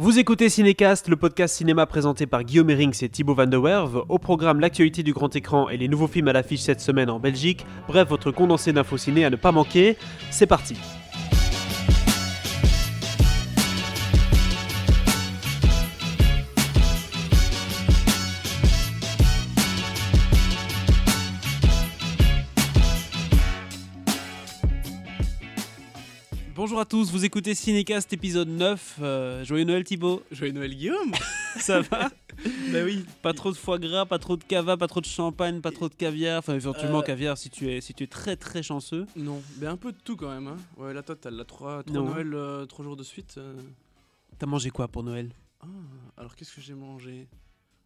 Vous écoutez Cinécast, le podcast cinéma présenté par Guillaume Erings et Thibaut Van der Werve. Au programme, l'actualité du grand écran et les nouveaux films à l'affiche cette semaine en Belgique. Bref, votre condensé d'infos ciné à ne pas manquer. C'est parti. Bonjour à tous, vous écoutez Cinécast épisode 9. Euh, joyeux Noël Thibaut. Joyeux Noël Guillaume Ça va Bah oui. Pas trop de foie gras, pas trop de cava, pas trop de champagne, pas trop de caviar. Enfin, éventuellement Euh, caviar si tu es si tu es très très chanceux. Non, mais un peu de tout quand même. Hein. Ouais, la totale, la 3, Non. Noël, euh, trois jours de suite. euh. T'as mangé quoi pour Noël? Ah, alors qu'est-ce que j'ai mangé?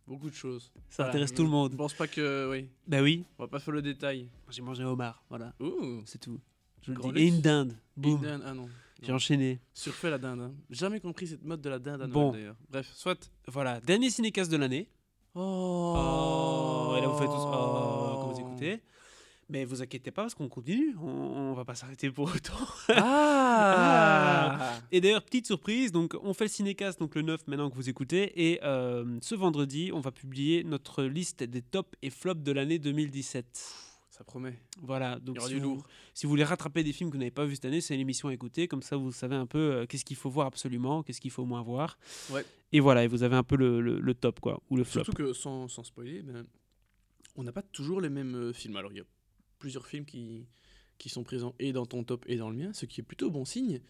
Beaucoup de choses. Ça Voilà, intéresse je- tout le Je monde. pense pas que. Oui, Bah oui, on va pas faire le détail. j'ai mangé un homard, voilà, c'est tout. Je le dis. Et luxe. une dinde. Boum. Une dinde, Ah non. J'ai enchaîné. Surfait la dinde. hein. Jamais compris cette mode de la dinde à Noël Bon. d'ailleurs. Bref, soit. Voilà, dernier cinécast de l'année. Oh, Oh, et là vous faites tous oh quand vous écoutez. Mais vous inquiétez pas parce qu'on continue, on, on va pas s'arrêter pour autant. Ah, Et d'ailleurs, petite surprise, donc on fait le cinécast donc le 9 maintenant que vous écoutez et euh, ce vendredi, on va publier notre liste des tops et flops de l'année 2017. Ça promet. Voilà, Il donc y aura si du vous, lourd. si vous voulez rattraper des films que vous n'avez pas vus cette année, c'est l'émission à écouter, comme ça vous savez un peu euh, qu'est-ce qu'il faut voir absolument, qu'est-ce qu'il faut moins voir. Ouais. Et voilà, et vous avez un peu le, le- le top quoi, ou le flop. Surtout que sans, sans spoiler, ben, on n'a pas toujours les mêmes euh, films. Alors il y a plusieurs films qui, qui sont présents et dans ton top et dans le mien, ce qui est plutôt bon signe.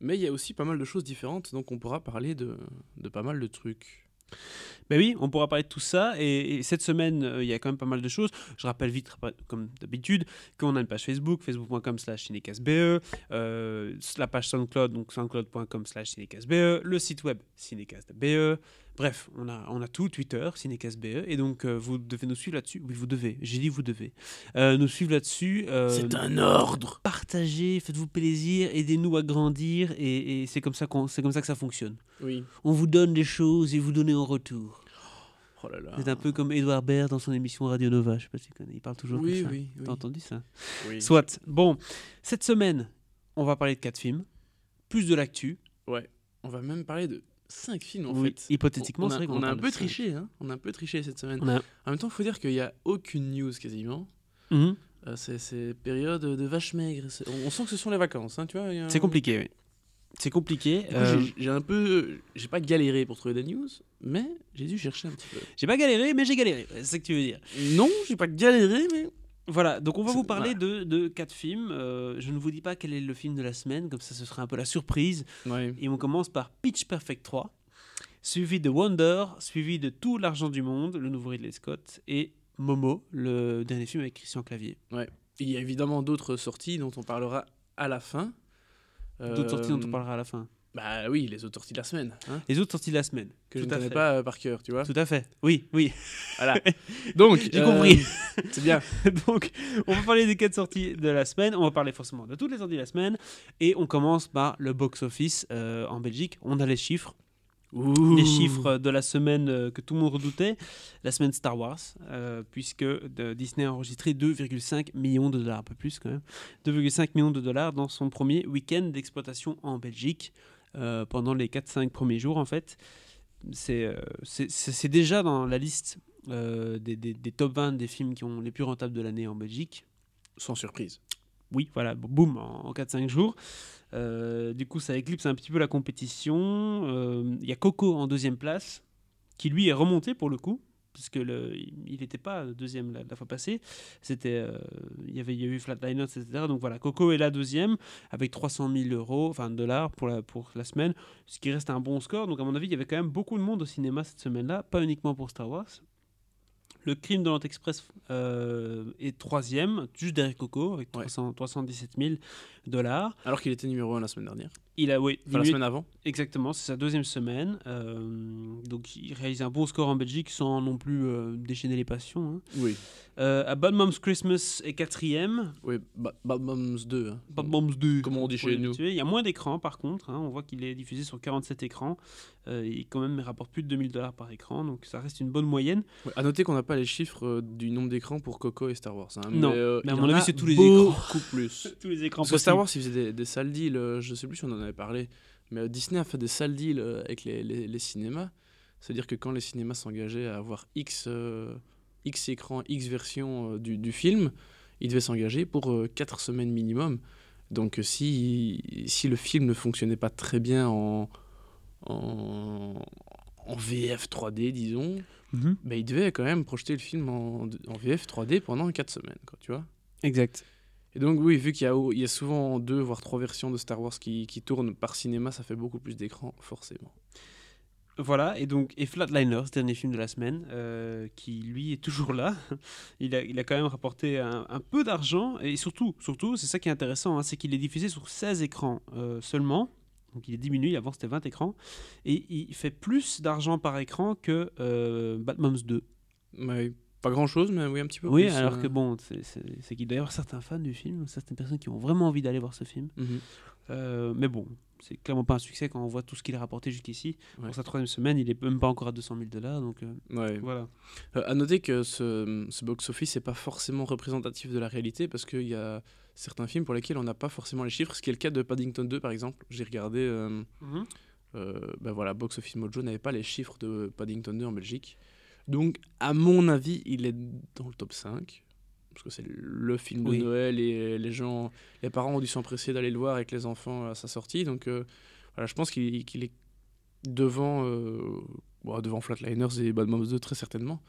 Mais il y a aussi pas mal de choses différentes, donc on pourra parler de, de pas mal de trucs. Ben oui, on pourra parler de tout ça. Et, et cette semaine, euh, il y a quand même pas mal de choses. Je rappelle vite, comme d'habitude, qu'on a une page Facebook, facebook.com slash cinécastbe, euh, la page SoundCloud, donc soundcloud.com slash cinécastbe, le site web cinécastbe. Bref, on a, on a tout, Twitter, cinécastbe. Et donc, euh, vous devez nous suivre là-dessus. Oui, vous devez. J'ai dit vous devez. Euh, nous suivre là-dessus. euh, un ordre Partagez, faites-vous plaisir, aidez-nous à grandir. Et, et c'est comme, ça c'est comme ça que ça fonctionne. Oui. On vous donne des choses et vous donnez en retour. Oh là là. C'est un peu comme Edouard Baird dans son émission Radio Nova, je sais pas si tu connais, il parle toujours Oui, comme ça. oui, oui. T'as entendu ça oui. Soit. Bon, cette semaine, on va parler de quatre films, plus de l'actu. Ouais. On va même parler de 5 films en Oui, fait. hypothétiquement, on c'est a, vrai qu'on on a parle un peu triché, hein. On a un peu triché cette semaine. A... En même temps, il faut dire qu'il n'y a aucune news quasiment. Mhm. Euh, c'est période de vache maigre. On, on sent que ce sont les vacances, hein, tu vois. a C'est compliqué, oui. C'est compliqué. Euh, j'ai- un peu. J'ai pas galéré pour trouver des news, mais j'ai dû chercher un petit peu. J'ai pas galéré, mais j'ai galéré. C'est ça que tu veux dire. Non, j'ai pas galéré, mais. Voilà, donc on va vous parler de, de quatre films. Euh, je ne vous dis pas quel est le film de la semaine, comme ça ce sera un peu la surprise. Et on commence par Pitch Perfect 3, suivi de Wonder, suivi de Tout l'argent du monde, le nouveau Ridley Scott, et Momo, le dernier film avec Christian Clavier. Il y a évidemment d'autres sorties dont on parlera à la fin. D'autres sorties dont on Euh, parlera à la fin. Bah oui, les autres sorties de la semaine, hein, Les autres sorties de la semaine. que Tout je ne connais fait. pas euh, par cœur, tu vois. Tout à fait. Oui, oui. Voilà. Donc, J'ai euh, compris. C'est bien. Donc, on va parler des quatre sorties de la semaine. On va parler forcément de toutes les sorties de la semaine. Et on commence par le box-office euh, en Belgique. On a les chiffres. Les chiffres de la semaine euh, que tout le monde redoutait, la semaine Star Wars, euh, puisque Disney a enregistré 2,5 millions de dollars, un peu plus quand même, 2,5 millions de dollars dans son premier week-end d'exploitation en Belgique, euh, pendant les 4-5 premiers jours en fait. C'est euh, déjà dans la liste euh, des, des- des top 20 des films qui ont les plus rentables de l'année en Belgique. Sans surprise. Oui, voilà, boum, en, en 4-5 jours. Du coup, ça éclipse un petit peu la compétition. Il y a Coco en deuxième place, qui lui est remonté pour le coup, puisque le, il n'était pas deuxième la, la fois passée. C'était, euh, il y avait, il y a eu Flatliners, etc. Donc voilà, Coco est la deuxième avec 300 000 euros, enfin dollars pour la, pour la semaine, ce qui reste un bon score. Donc à mon avis, il y avait quand même beaucoup de monde au cinéma cette semaine-là, pas uniquement pour Star Wars. Le crime de l'Orient Express euh, est troisième, juste derrière Coco, avec Ouais. 300 317 000 dollars. Alors qu'il était numéro 1 la semaine dernière. Il a, oui, Enfin, la semaine avant. exactement, c'est sa deuxième semaine. euh, donc il réalise un bon score en Belgique sans non plus euh, déchaîner les passions. hein. Oui. Euh, à Bad Moms Christmas est quatrième. Oui, Ba- Bad Moms 2. hein. Bad Moms 2. Comme on dit chez nous. Il y a moins d'écrans par contre. hein. On voit qu'il est diffusé sur 47 écrans. Il quand même rapporte plus de 2000 dollars par écran. Donc ça reste une bonne moyenne. Ouais, à noter qu'on n'a pas les chiffres du nombre d'écrans pour Coco et Star Wars. Non, mais, à mon avis, a c'est tous les Beaucoup plus. Tous les écrans Parce que Star. Wars, il faisait des, des sales deals. je sais plus si on en avait parlé. Mais euh, Disney a fait des sales deals euh, avec les, les- les cinémas. C'est-à-dire que quand les cinémas s'engageaient à avoir X, euh, X écrans, X versions euh, du, du film, ils devaient s'engager pour 4 semaines minimum. Donc euh, si, si le film ne fonctionnait pas très bien en, en, en VF 3D, disons, Mhm. bah, ils devaient quand même projeter le film en, en VF 3D pendant 4 semaines, quoi, tu vois. Exact. Et donc oui, vu qu'il y y a souvent deux voire trois versions de Star Wars qui, qui tournent par cinéma, ça fait beaucoup plus d'écran, forcément. Voilà, et donc et Flatliners, dernier film de la semaine, euh, qui lui est toujours là. Il a, il a quand même rapporté un, un peu d'argent, et surtout, surtout c'est ça qui est intéressant, hein, c'est qu'il est diffusé sur 16 écrans euh, seulement. Donc il est diminué, avant c'était 20 écrans. Et il fait plus d'argent par écran que euh, Batman 2. Ouais, pas grand-chose, mais oui, un petit peu Oui, plus, alors euh. que bon, c'est- qu'il doit y avoir certains fans du film, certaines personnes qui ont vraiment envie d'aller voir ce film. Mhm. Euh, mais bon, c'est clairement pas un succès quand on voit tout ce qu'il a rapporté jusqu'ici. Ouais. Pour sa troisième semaine, il est même pas encore à 200 000 dollars, donc euh, Ouais. voilà. Euh, à noter que ce, ce box-office n'est pas forcément représentatif de la réalité parce qu'il y a certains films pour lesquels on n'a pas forcément les chiffres, ce qui est le cas de Paddington 2 par exemple. J'ai regardé, euh, euh, ben voilà, Box Office Mojo n'avait pas les chiffres de Paddington 2 en Belgique. Donc, à mon avis, il est dans le top 5. Parce que c'est le film de Oui. Noël et les gens, les parents ont dû s'empresser d'aller le voir avec les enfants à sa sortie. Donc, euh, voilà, je pense qu'il est devant, euh, bon, devant Flatliners et Bad Moms 2 très certainement.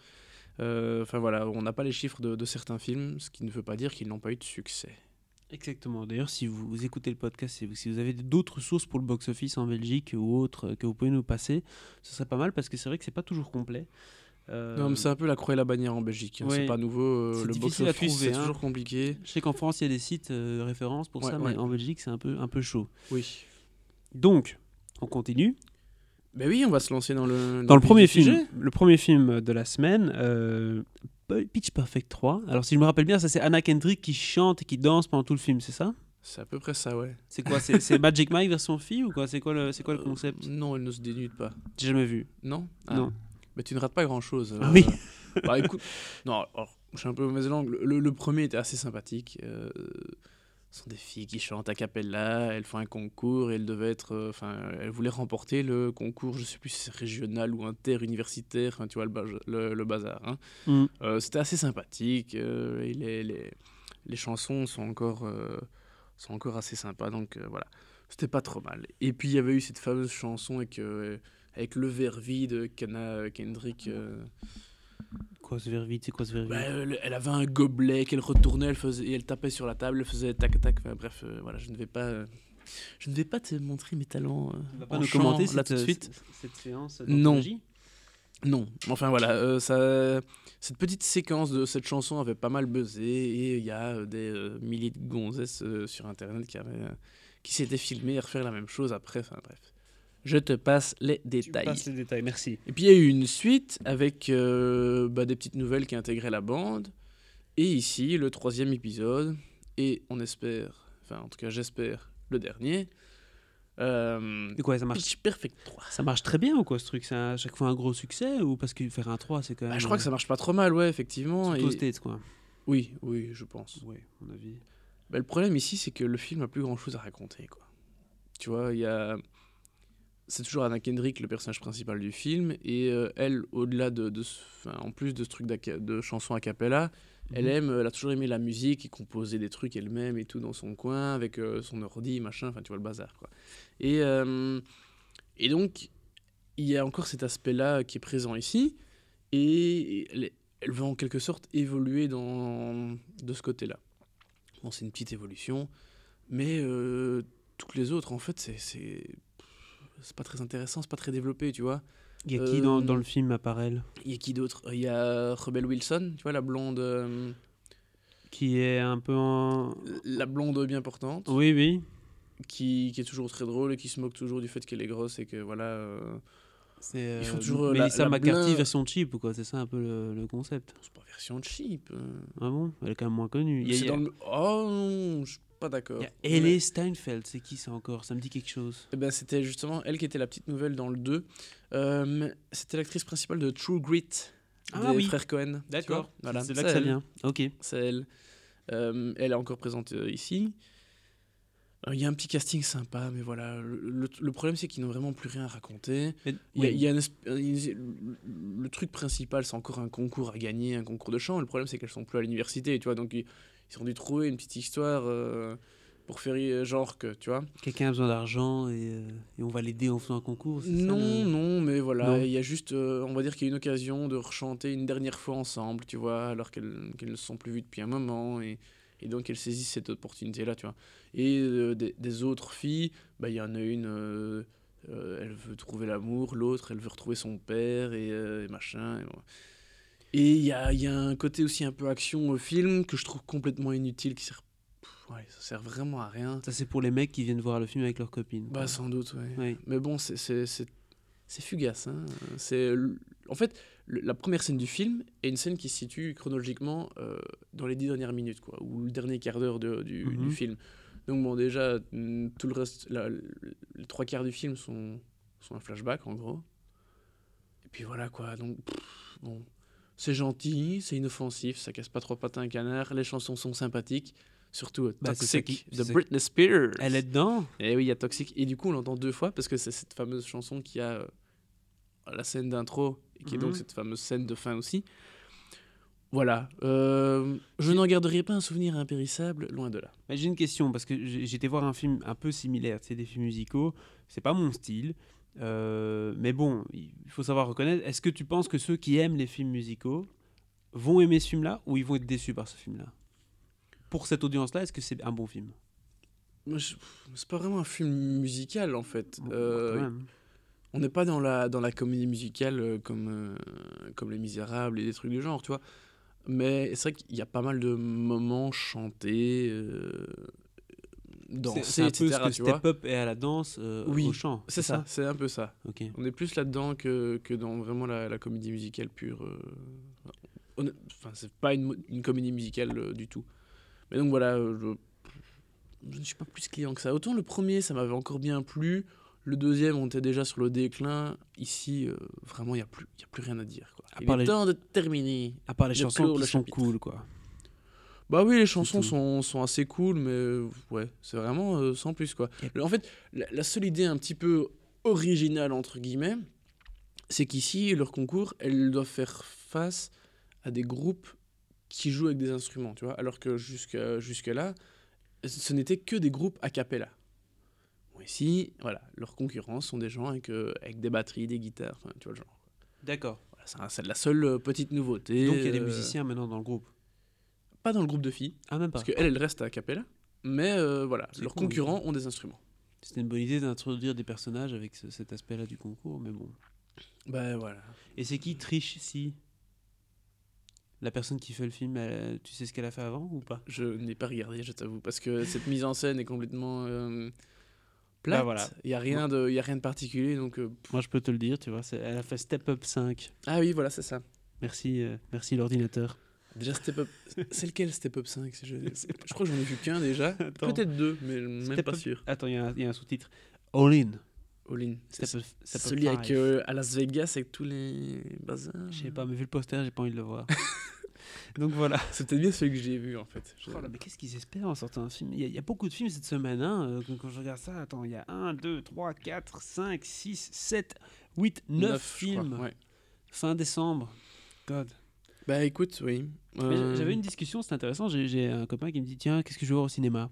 Euh, Enfin voilà, on n'a pas les chiffres de, de certains films, ce qui ne veut pas dire qu'ils n'ont pas eu de succès. Exactement. D'ailleurs, si vous, vous écoutez le podcast, si vous, si vous avez d'autres sources pour le box-office en Belgique ou autres que vous pouvez nous passer, ce serait pas mal parce que c'est vrai que c'est pas toujours complet. Euh, Non, mais c'est un peu la croix et la bannière en Belgique. hein, ouais. C'est pas nouveau. euh, le box-office, trouver, c'est hein. toujours compliqué. Je sais qu'en France, il y a des sites euh, de référence pour Ouais, ça, ouais. mais en Belgique, c'est un peu, un peu chaud. Oui. Donc, on continue. Ben oui, on va se lancer dans le. Dans le premier film, sujet. le premier film de la semaine, euh, Pitch Perfect 3. Alors, si je me rappelle bien, ça c'est Anna Kendrick qui chante et qui danse pendant tout le film, c'est ça? C'est à peu près ça, ouais. C'est quoi? C'est Magic Mike version fille ou quoi? C'est quoi le, quoi le Euh, concept? Non, elle ne se dénude pas. J'ai jamais vu. Non? Ah. Non. Mais tu ne rates pas grand-chose. Ah oui. Bah écoute, non, alors, je suis un peu mauvaise langue. Le, le premier était assez sympathique. euh, ce sont des filles qui chantent a cappella, elles font un concours et elles devaient être. euh, Enfin, elles voulaient remporter le concours, je sais plus si c'est régional ou interuniversitaire, enfin, tu vois le, baz- le, le bazar. hein. Mm. Euh, C'était assez sympathique euh, et les, les, les chansons sont encore, euh, sont encore assez sympas, donc euh, voilà. C'était pas trop mal. Et puis il y avait eu cette fameuse chanson avec, euh, avec le verre vide qu'Anna Kendrick. euh, Quoi ce verre vide C'est quoi ce verre vide bah, elle, elle avait un gobelet qu'elle retournait, elle faisait, et elle tapait sur la table, elle faisait tac tac. Enfin, bref, euh, voilà, je ne vais pas, euh, je ne vais pas te montrer mes talents. euh, vas pas en nous chant, commenter là cette, tout de suite. cette, séance Non. Non, enfin voilà, euh, ça, cette petite séquence de cette chanson avait pas mal buzzé et il y a euh, des euh, milliers de gonzesses euh, sur internet qui, avaient, euh, qui s'étaient filmées à refaire la même chose après, enfin bref. Je te passe les Tu détails. passes les détails, merci. Et puis il y a eu une suite avec euh, bah, des petites nouvelles qui intégraient la bande. Et ici, le troisième épisode, et on espère, enfin en tout cas j'espère, le dernier. Euh, Et quoi, ça marche Pitch Perfect 3. Ça marche très bien ou quoi ce truc? C'est à chaque fois un gros succès ou parce que faire un 3 c'est quand même. Bah, je crois que ça marche pas trop mal, ouais, effectivement. Surtout aux et- States quoi. Oui, oui, je pense. Ouais, à mon avis. Bah, le problème ici, c'est que le film a plus grand chose à raconter, quoi. Tu vois, il y a. C'est toujours Anna Kendrick, le personnage principal du film, et euh, elle, au-delà de, de ce- enfin, en plus de ce truc de chansons a cappella, elle Mhm. aime, elle a toujours aimé la musique et composer des trucs elle-même et tout dans son coin avec euh, son ordi, machin, enfin tu vois le bazar quoi. Et, euh, et donc il y a encore cet aspect-là qui est présent ici et elle, elle va en quelque sorte évoluer dans, de ce côté-là. Bon, c'est une petite évolution, mais toutes les autres en fait c'est c'est pas très intéressant, c'est pas très développé, tu vois. Il y a qui dans, Euh, dans le film à part elle? Il y a qui d'autre? Il y a Rebel Wilson, tu vois la blonde. euh, Qui est un peu en. la blonde bien portante, Oui, oui. qui, qui est toujours très drôle et qui se moque toujours du fait qu'elle est grosse et que voilà. euh, C'est Ils font euh, toujours, euh, la- Melissa la McCarthy blin- version cheap ou quoi C'est ça un peu le, le concept. c'est pas version cheap. euh. Ah bon? Elle est quand même moins connue. Il y a, C'est il y a- dans le- Oh non, je pas d'accord. il y a Mais- Steinfeld, c'est qui ça encore? Ça me dit quelque chose. Eh ben, c'était justement elle qui était la petite nouvelle dans le 2. Euh, c'était l'actrice principale de True Grit Ah des oui. frères Cohen. D'accord. Voilà, c'est là que ça elle. vient. Ok. C'est elle. Euh, elle est encore présente euh, ici. Il y a un petit casting sympa, mais voilà. Le, le- le problème, c'est qu'ils n'ont vraiment plus rien à raconter. Il y a- oui. y le truc principal, c'est encore un concours à gagner, un concours de chant. Le problème, c'est qu'elles sont plus à l'université, tu vois. Donc, ils, ont dû trouver une petite histoire euh, pour faire euh, genre que, tu vois. Quelqu'un a besoin d'argent et, euh, et on va l'aider en faisant un concours. ça, Non, le- non, mais voilà, il y a juste, euh, on va dire qu'il y a une occasion de rechanter une dernière fois ensemble, tu vois, alors qu'elles ne se sont plus vues depuis un moment, et, et donc elles saisissent cette opportunité-là, tu vois. Et des, des autres filles, bah, il y en a une, elle veut trouver l'amour, l'autre, elle veut retrouver son père, et, et machin. Et. Et il y a, y a un côté aussi un peu action au film que je trouve complètement inutile, qui sert, pff, ouais, ça sert vraiment à rien. Ça, c'est pour les mecs qui viennent voir le film avec leurs copines. Bah sans doute, ouais. Oui. Mais bon, c'est- fugace. Hein. C'est En fait, le- la première scène du film est une scène qui se situe chronologiquement euh, dans les dix dernières minutes, quoi, ou le dernier quart d'heure de- du, Mhm. du film. Donc bon, déjà, tout le reste, la- le- les trois quarts du film sont, sont un flashback, en gros. Et puis voilà, quoi. Donc, pff, bon, c'est gentil, c'est inoffensif, ça casse pas trop patin un canard, les chansons sont sympathiques. Surtout euh, Bah, Toxic qui- de Britney Spears. Elle est dedans Et oui, il y a Toxic. Et du coup, on l'entend deux fois parce que c'est cette fameuse chanson qui a euh, la scène d'intro et qui est donc Mhm. cette fameuse scène de fin aussi. Voilà. Euh, je n'en garderai pas un souvenir impérissable, loin de là. J'ai une question parce que j'étais voir un film un peu similaire, c'est des films musicaux, c'est pas mon style. Euh, mais bon, il faut savoir reconnaître. Est-ce que tu penses que ceux qui aiment les films musicaux vont aimer ce film-là ou ils vont être déçus par ce film-là? Pour cette audience-là, est-ce que c'est un bon film? C'est pas vraiment un film musical en fait. Bon, Euh, on n'est pas dans la, dans la comédie musicale euh, comme, euh, comme Les Misérables et des trucs du genre, tu vois. Mais c'est vrai qu'il y a pas mal de moments chantés, C'est- un peu etc. ce que. Step Up est à la danse euh, Oui, au chant. C'est ça, c'est un peu ça. On est plus là-dedans que, que dans vraiment la, la comédie musicale pure. euh, Enfin, c'est pas une, comédie musicale euh, du tout. Mais donc voilà, euh, je, je ne suis pas plus client que ça. Autant le premier, ça m'avait encore bien plu. Le deuxième, on était déjà sur le déclin. Ici, vraiment, il n'y a, plus- y a plus rien à dire. Quoi. À Il part est les- temps de terminer. À part les chansons qui le sont chapitre. cool, quoi. Bah oui, les chansons sont, sont assez cool, mais euh, ouais, c'est vraiment euh, sans plus quoi. Le- En fait, la, la seule idée un petit peu originale, entre guillemets, c'est qu'ici, leur concours, elles doivent faire face à des groupes qui jouent avec des instruments, tu vois, alors que jusque-là, ce n'était que des groupes a cappella. Bon, ici, voilà, leurs concurrents sont des gens avec, euh, avec des batteries, des guitares, tu vois le genre. D'accord. Voilà, c'est la seule petite nouveauté. Donc il y a des musiciens maintenant dans le groupe. Pas dans le groupe de filles. Ah, même pas. Parce qu'elle, elle reste à Capella. Mais euh, voilà, leurs cool, concurrents ont des instruments. C'était une bonne idée d'introduire des personnages avec ce- cet aspect-là du concours, mais bon. Ben voilà. Et c'est qui triche ici La personne qui fait le film, elle- tu sais ce qu'elle a fait avant ou pas? Je n'ai pas regardé, je t'avoue, parce que cette mise en scène est complètement euh, plate. Bah voilà. Il n'y a, rien de- y a rien de particulier. Donc, euh, Moi, je peux te le dire, tu vois. Elle a fait Step Up 5. Ah oui, voilà, c'est ça. Merci, euh, merci l'ordinateur. Déjà, Step Up. C'est lequel Step Up 5 si je... je crois que j'en ai vu qu'un déjà. Peut-être deux, mais même Step pas Up- sûr. Attends, il y, a un- il y a un sous-titre. All In. All-in. Step C'est Up, Step Up celui avec, 5. euh, à Las Vegas avec tous les bazars. Je sais pas, mais vu le poster, j'ai pas envie de le voir. Donc voilà. C'est peut-être bien celui que j'ai vu en fait. Oh là, mais qu'est-ce qu'ils espèrent en sortant un film? Il y, a, il y a beaucoup de films cette semaine. Hein, euh, quand, quand je regarde ça, attends, il y a 1, 2, 3, 4, 5, 6, 7, 8, 9, Neuf, je crois, films. ouais. Fin décembre. God. Bah écoute, oui. Euh, J'avais une discussion, c'est intéressant. J'ai un copain qui me dit Tiens, qu'est-ce que je vais voir au cinéma?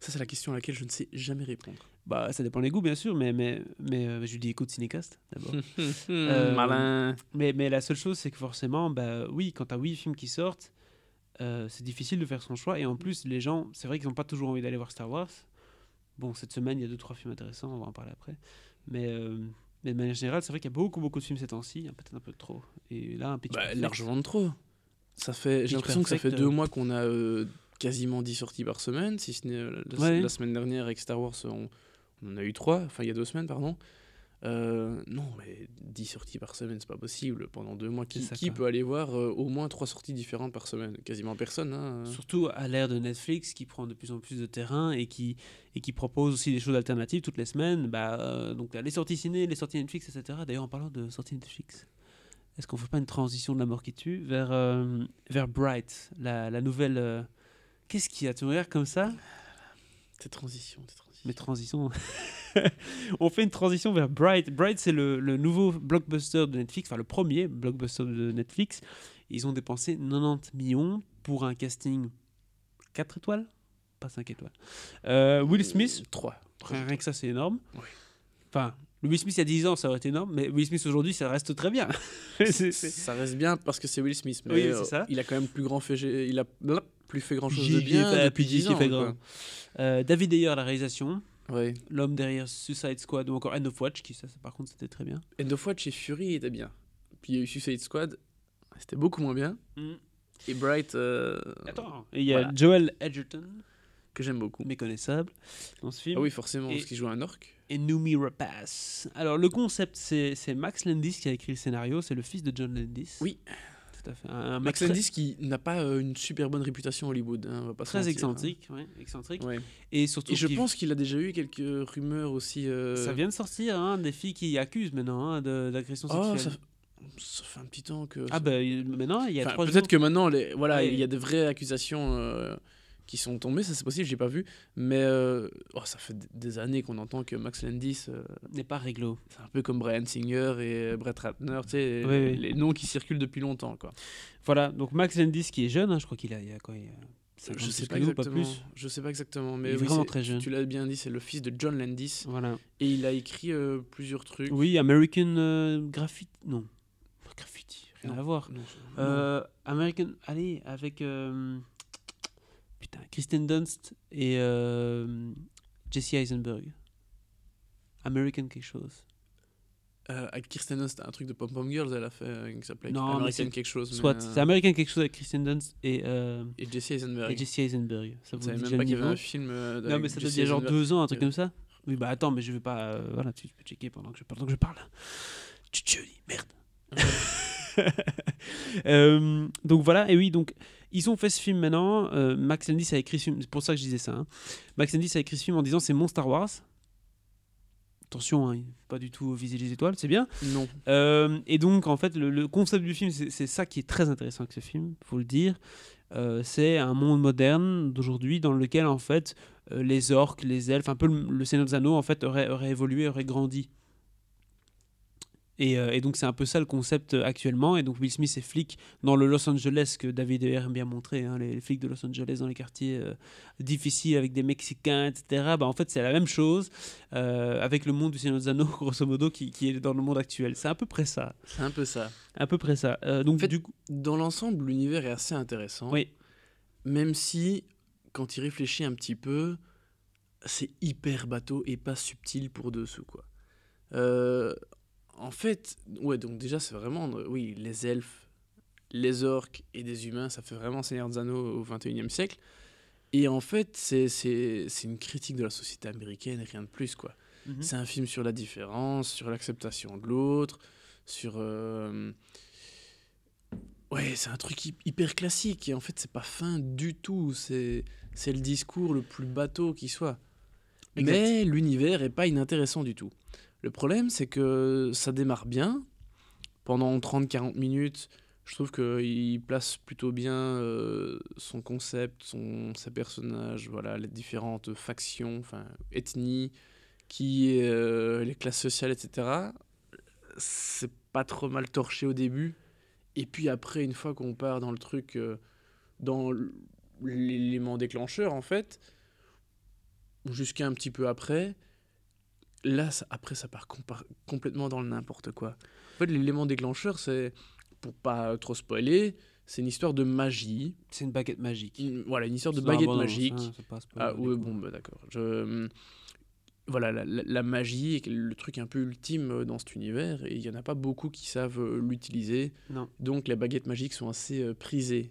Ça, c'est la question à laquelle je ne sais jamais répondre. Bah, ça dépend des goûts, bien sûr, mais, mais, mais euh, je lui dis Écoute Cinécast d'abord. Euh, Malin. mais, mais la seule chose, c'est que forcément, bah, oui, quand tu as 8 films qui sortent, c'est difficile de faire son choix. Et en plus, les gens, c'est vrai qu'ils n'ont pas toujours envie d'aller voir Star Wars. Bon, cette semaine, il y a 2-3 films intéressants, on va en parler après. Mais, mais de manière générale, c'est vrai qu'il y a beaucoup, beaucoup de films ces temps-ci, hein, peut-être un peu trop. Et là, un pitch Bah, perfect. largement de trop. Ça fait, j'ai l'impression que ça fait deux euh. mois qu'on a euh, quasiment 10 sorties par semaine. Si ce n'est euh, la, Ouais. la semaine dernière avec Star Wars, on, on en a eu trois. Enfin, il y a deux semaines, pardon. Euh, non, mais 10 sorties par semaine, c'est pas possible. Pendant deux mois, qui, ça, qui peut aller voir euh, au moins trois sorties différentes par semaine? Quasiment personne. Hein. Surtout à l'ère de Netflix qui prend de plus en plus de terrain et qui, et qui propose aussi des choses alternatives toutes les semaines. Bah, euh, donc les sorties ciné, les sorties Netflix, etc. D'ailleurs, en parlant de sorties Netflix, est-ce qu'on fait pas une transition de la mort qui tue vers, vers Bright, la, la nouvelle. Qu'est-ce qu'il y a Tu me regardes comme ça? Tes transitions, tes transitions. Mes transitions. on fait une transition vers Bright. Bright, c'est le, le nouveau blockbuster de Netflix, enfin le premier blockbuster de Netflix. Ils ont dépensé 90 millions pour un casting 4 étoiles Pas 5 étoiles. Euh, Will Smith, 3. rien que ça, c'est énorme. Oui. Enfin, le Will Smith il y a 10 ans, ça aurait été énorme, mais Will Smith aujourd'hui, ça reste très bien. Ça reste bien parce que c'est Will Smith. Mais Oui, euh, ça. il a quand même plus grand fait. Il a plus fait grand chose de bien fait- depuis puis j'ai 10 ans. fait grand. Euh, David Ayer à la réalisation, Ouais. l'homme derrière Suicide Squad ou encore End of Watch, qui ça, ça, par contre c'était très bien. End of Watch et Fury était bien. Puis il y a eu Suicide Squad, c'était beaucoup moins bien. Et Bright, euh, Attends, et il y a Voilà. Joel Edgerton, que j'aime beaucoup. méconnaissable, dans ce film. Ah oui, forcément, Et- parce qu'il joue un orc. et Noomi Rapace. Alors, le concept, c'est c'est Max Landis qui a écrit le scénario, c'est le fils de John Landis. Oui. Tout à fait. Un, un mec Max Landis qui n'a pas euh, une super bonne réputation à Hollywood. hein, on va pas se Très mentir, excentrique, ouais, excentrique. hein. Ouais. Et surtout, Et je pense qu'il a déjà eu quelques rumeurs aussi. euh, ça vient de sortir, hein, des filles qui accusent maintenant hein, d'agression Oh, sexuelle. ça... ça fait un petit temps que. Ah, ben il- maintenant, il y a Enfin, Peut-être que maintenant, les... voilà, Ouais. il y a de vraies accusations euh, qui sont tombées, ça c'est possible, j'ai pas vu. Mais euh, oh, ça fait des années qu'on entend que Max Landis, euh, n'est pas réglo. c'est un peu comme Brian Singer et Brett Ratner, tu sais, Oui, oui. les noms qui circulent depuis longtemps. Quoi. Voilà, donc Max Landis qui est jeune, hein, je crois qu'il a, il a quoi il a 50 Je sais pas exactement. plus. Je sais pas exactement, mais Il est oui, vraiment très jeune. Tu l'as bien dit, c'est le fils de John Landis Voilà. et il a écrit euh, plusieurs trucs. Oui, American euh, Graffiti. Non, pas Graffiti, rien Non. à voir. Non, Euh, American. Allez, avec. Putain, Kristen Dunst et euh, Jesse Eisenberg. American quelque chose. Euh, avec Kirsten Dunst, un truc de Pom Pom Girls, elle a fait euh, qui s'appelait American quelque chose. Soit, euh, c'est American quelque chose avec Kristen Dunst et, Et Jesse Eisenberg. et Jesse Eisenberg. Ça vous dit même pas qu'il y avait un film. Non, mais ça doit dire genre deux ans, un truc comme ça. Oui, bah attends, mais je vais pas. voilà, tu peux checker pendant que je, pendant que je parle. Tu te dis, merde. Donc voilà, et oui, donc ils ont fait ce film maintenant. euh, Max Landis a écrit ce film, c'est pour ça que je disais ça. hein. Max Landis a écrit ce film en disant c'est mon Star Wars. Attention, hein, pas du tout viser les étoiles, c'est bien. Non. Euh, et donc, en fait, le, le concept du film, c'est ça qui est très intéressant avec ce film, faut le dire. Euh, c'est un monde moderne d'aujourd'hui dans lequel, en fait, les orques, les elfes, un peu le, le Seigneur des Anneaux, en fait, aurait, aurait évolué, aurait grandi. Et, euh, et donc, c'est un peu ça le concept euh, actuellement. Et donc, Will Smith est flic dans le Los Angeles que David Ayer aime bien montrer, hein, les, les flics de Los Angeles dans les quartiers euh, difficiles avec des Mexicains, etc. Bah, en fait, c'est la même chose euh, avec le monde du Seigneur des Anneaux, grosso modo, qui, qui est dans le monde actuel. C'est à peu près ça. C'est un peu ça. À peu près ça. Donc, En fait, du coup, Dans l'ensemble, l'univers est assez intéressant. oui, Même si, quand il réfléchit un petit peu, c'est hyper bateau et pas subtil pour dessous, quoi. Euh, en fait, ouais, donc déjà, c'est vraiment, oui, les elfes, les orques et des humains, ça fait vraiment Seigneur des Anneaux au 21e siècle. Et en fait, c'est une critique de la société américaine et rien de plus, quoi. Mhm. C'est un film sur la différence, sur l'acceptation de l'autre, sur. euh, Ouais, c'est un truc hy- hyper classique et en fait, c'est pas fin du tout. C'est c'est le discours le plus bateau qui soit. Exact. Mais l'univers est pas inintéressant du tout. Le problème, c'est que ça démarre bien. Pendant 30-40 minutes, je trouve qu'il place plutôt bien euh, son concept, son, ses personnages, voilà, les différentes factions, enfin, ethnies, qui, euh, les classes sociales, etc. C'est pas trop mal torché au début. Et puis après, une fois qu'on part dans le truc, euh, dans l'élément déclencheur, en fait, jusqu'à un petit peu après, là, ça- après, ça part complètement dans le n'importe quoi. En fait, l'élément déclencheur, c'est, pour pas trop spoiler, c'est une histoire de magie. c'est une baguette magique. Une- voilà, une histoire de baguette magique. hein, c'est pas spoiler, Ah coup. bon, bah d'accord. Je... Voilà, la, la- la magie est le truc un peu ultime euh, dans cet univers, et il n'y en a pas beaucoup qui savent euh, l'utiliser. Donc les baguettes magiques sont assez euh, prisées.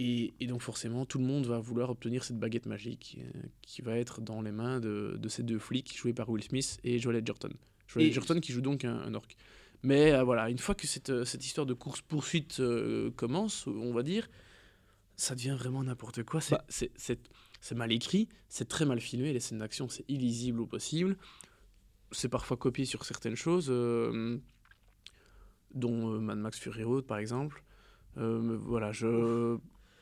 Et, et donc forcément, tout le monde va vouloir obtenir cette baguette magique euh, qui va être dans les mains de, de ces deux flics joués par Will Smith et Joel Edgerton. Joel Et- Edgerton qui joue donc un, un orc. Mais euh, voilà, une fois que cette, euh, cette histoire de course-poursuite euh, commence, on va dire, ça devient vraiment n'importe quoi. C'est Bah. c'est- c'est- c'est mal écrit, c'est très mal filmé, les scènes d'action, c'est illisible au possible. C'est parfois copié sur certaines choses, dont Mad Max Fury Road par exemple. Voilà, je.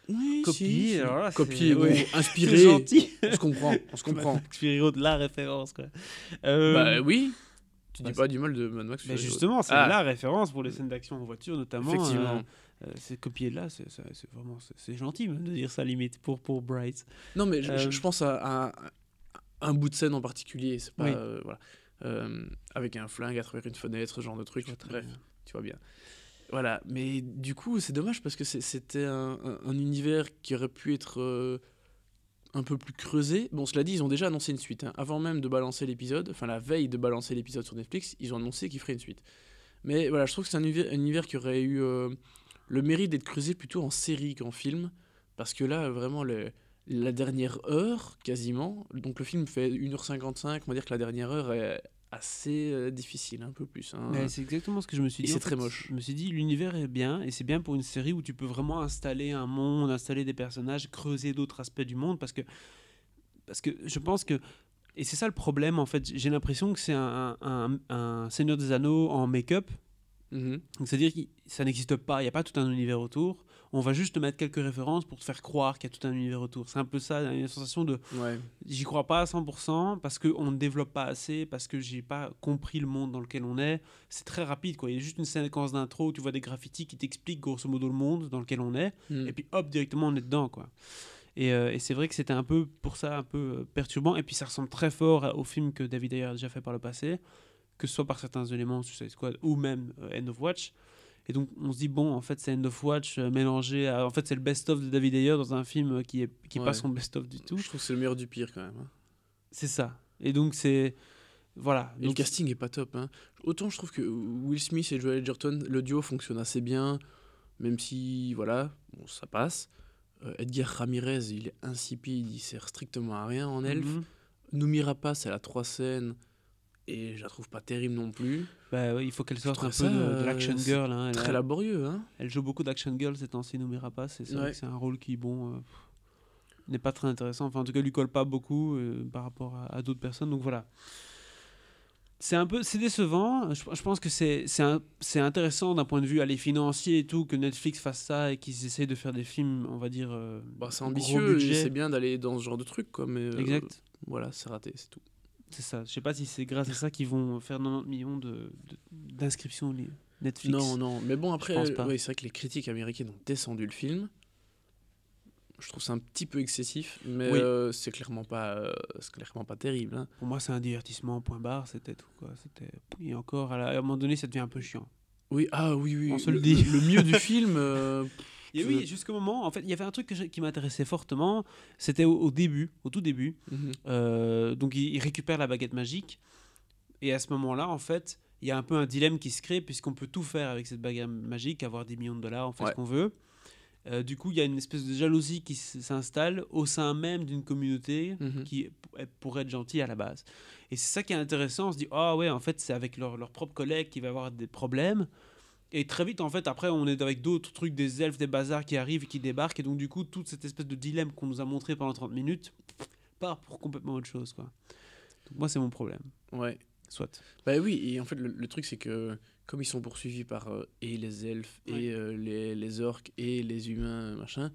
Oui, Copie, si, alors là, bon, ouais. inspiré. Gentil. On se comprend, on se comprend. Fury Road, la référence, quoi. Euh, Bah oui. Tu bah, dis pas du mal de Mad Max. mais Fury Road. justement, c'est Ah. la référence pour les scènes d'action en voiture, notamment. Effectivement. euh, euh, c'est copié de là, c'est vraiment c'est- gentil même de dire ça limite pour pour Bright. Non, mais je, je- Euh, je pense à, à- à un bout de scène en particulier. C'est pas. Oui. euh, voilà. Euh, avec un flingue à travers une fenêtre, ce genre de truc. Bref, bien. tu vois bien. Voilà, mais du coup, c'est dommage parce que c'était un, un- un univers qui aurait pu être euh, un peu plus creusé. Bon, cela dit, ils ont déjà annoncé une suite. hein. Avant même de balancer l'épisode, enfin la veille de balancer l'épisode sur Netflix, ils ont annoncé qu'ils feraient une suite. Mais voilà, je trouve que c'est un univers, un univers qui aurait eu euh, le mérite d'être creusé plutôt en série qu'en film. Parce que là, vraiment, la dernière heure, quasiment, donc le film fait 1h55, on va dire que la dernière heure est assez euh, difficile, un peu plus. hein. C'est exactement ce que je me suis Et dit. c'est très moche. Je me suis dit, l'univers est bien, et c'est bien pour une série où tu peux vraiment installer un monde, installer des personnages, creuser d'autres aspects du monde, parce que, parce que je pense que. Et c'est ça le problème, en fait. J'ai l'impression que c'est un, un, un Seigneur des Anneaux en make-up. Donc, C'est-à-dire que ça n'existe pas, il n'y a pas tout un univers autour. On va juste te mettre quelques références pour te faire croire qu'il y a tout un univers autour. C'est un peu ça, une sensation de Ouais. j'y crois pas à 100% parce qu'on ne développe pas assez, parce que j'ai pas compris le monde dans lequel on est. C'est très rapide, quoi. Il y a juste une séquence d'intro où tu vois des graffitis qui t'expliquent grosso modo le monde dans lequel on est, Mhm. et puis hop, directement on est dedans, quoi. Et, euh, et c'est vrai que c'était un peu, pour ça, un peu euh, perturbant. Et puis ça ressemble très fort au film que David Ayer a déjà fait par le passé, que ce soit par certains éléments, Suicide Squad, ou même euh, End of Watch. Et donc on se dit, bon, en fait, c'est End of Watch euh, mélangé à. En fait, c'est le best-of de David Ayer dans un film euh, qui est, qui est pas son best-of du tout. Je trouve que c'est le meilleur du pire quand même. hein. C'est ça. Et donc, c'est. Voilà. Et le Donc, casting est pas top. hein. Autant je trouve que Will Smith et Joel Edgerton, le duo fonctionne assez bien, même si, voilà, bon, ça passe. Euh, Edgar Ramirez, il est insipide, il sert strictement à rien en elfe. mhm. Noumi Rapace, elle a trois scènes et je la trouve pas terrible non plus. Bah, ouais, il faut qu'elle sorte un peu de, de euh, l'action c'est girl. hein. Très a- laborieux, hein. elle joue beaucoup d'action girl ces temps-ci. Et c'est Ouais. c'est un rôle qui, bon, euh, n'est pas très intéressant. Enfin, en tout cas, lui colle pas beaucoup euh, par rapport à, à d'autres personnes. Donc voilà. C'est un peu, c'est décevant. Je, je pense que c'est intéressant d'un point de vue financier et tout que Netflix fasse ça et qu'ils essayent de faire des films, on va dire. euh, Bah, c'est ambitieux, c'est bien d'aller dans ce genre de truc, quoi, mais euh, Exact. voilà, c'est raté, c'est tout. C'est ça. Je sais pas si c'est grâce à ça qu'ils vont faire 90 millions de- de- d'inscriptions li- Netflix. Non, non, mais bon, après, ouais, c'est vrai que les critiques américaines ont descendu le film. Je trouve ça un petit peu excessif, mais Oui. euh, c'est clairement pas, euh, c'est clairement pas terrible. hein. Pour moi, c'est un divertissement, point barre, c'était tout. Quoi. C'était... Et encore, à, la- à un moment donné, ça devient un peu chiant. Oui, ah oui, oui. On se le dit. Le, mieux du film, euh, Et oui, jusqu'au moment, en fait, il y avait un truc que qui m'intéressait fortement, c'était au, au début, au tout début. mhm. Euh, donc, il, il récupère la baguette magique. Et à ce moment-là, en fait, il y a un peu un dilemme qui se crée, puisqu'on peut tout faire avec cette baguette magique, avoir des millions de dollars, on fait Ouais. ce qu'on veut. Euh, du coup, il y a une espèce de jalousie qui s'installe au sein même d'une communauté Mhm. qui pourrait être gentil à la base. Et c'est ça qui est intéressant. On se dit, ah ouais, en fait, c'est avec leurs leur propres collègues qu'il va avoir des problèmes. Et très vite, en fait, après, on est avec d'autres trucs, des elfes, des bazars qui arrivent et qui débarquent. Et donc, du coup, toute cette espèce de dilemme qu'on nous a montré pendant 30 minutes part pour complètement autre chose. Quoi. Donc, moi, c'est mon problème. Ouais. Soit. Bah oui, et en fait, le, le truc, c'est que comme ils sont poursuivis par euh, et les elfes, Ouais. et euh, les, les orques, et les humains, machin,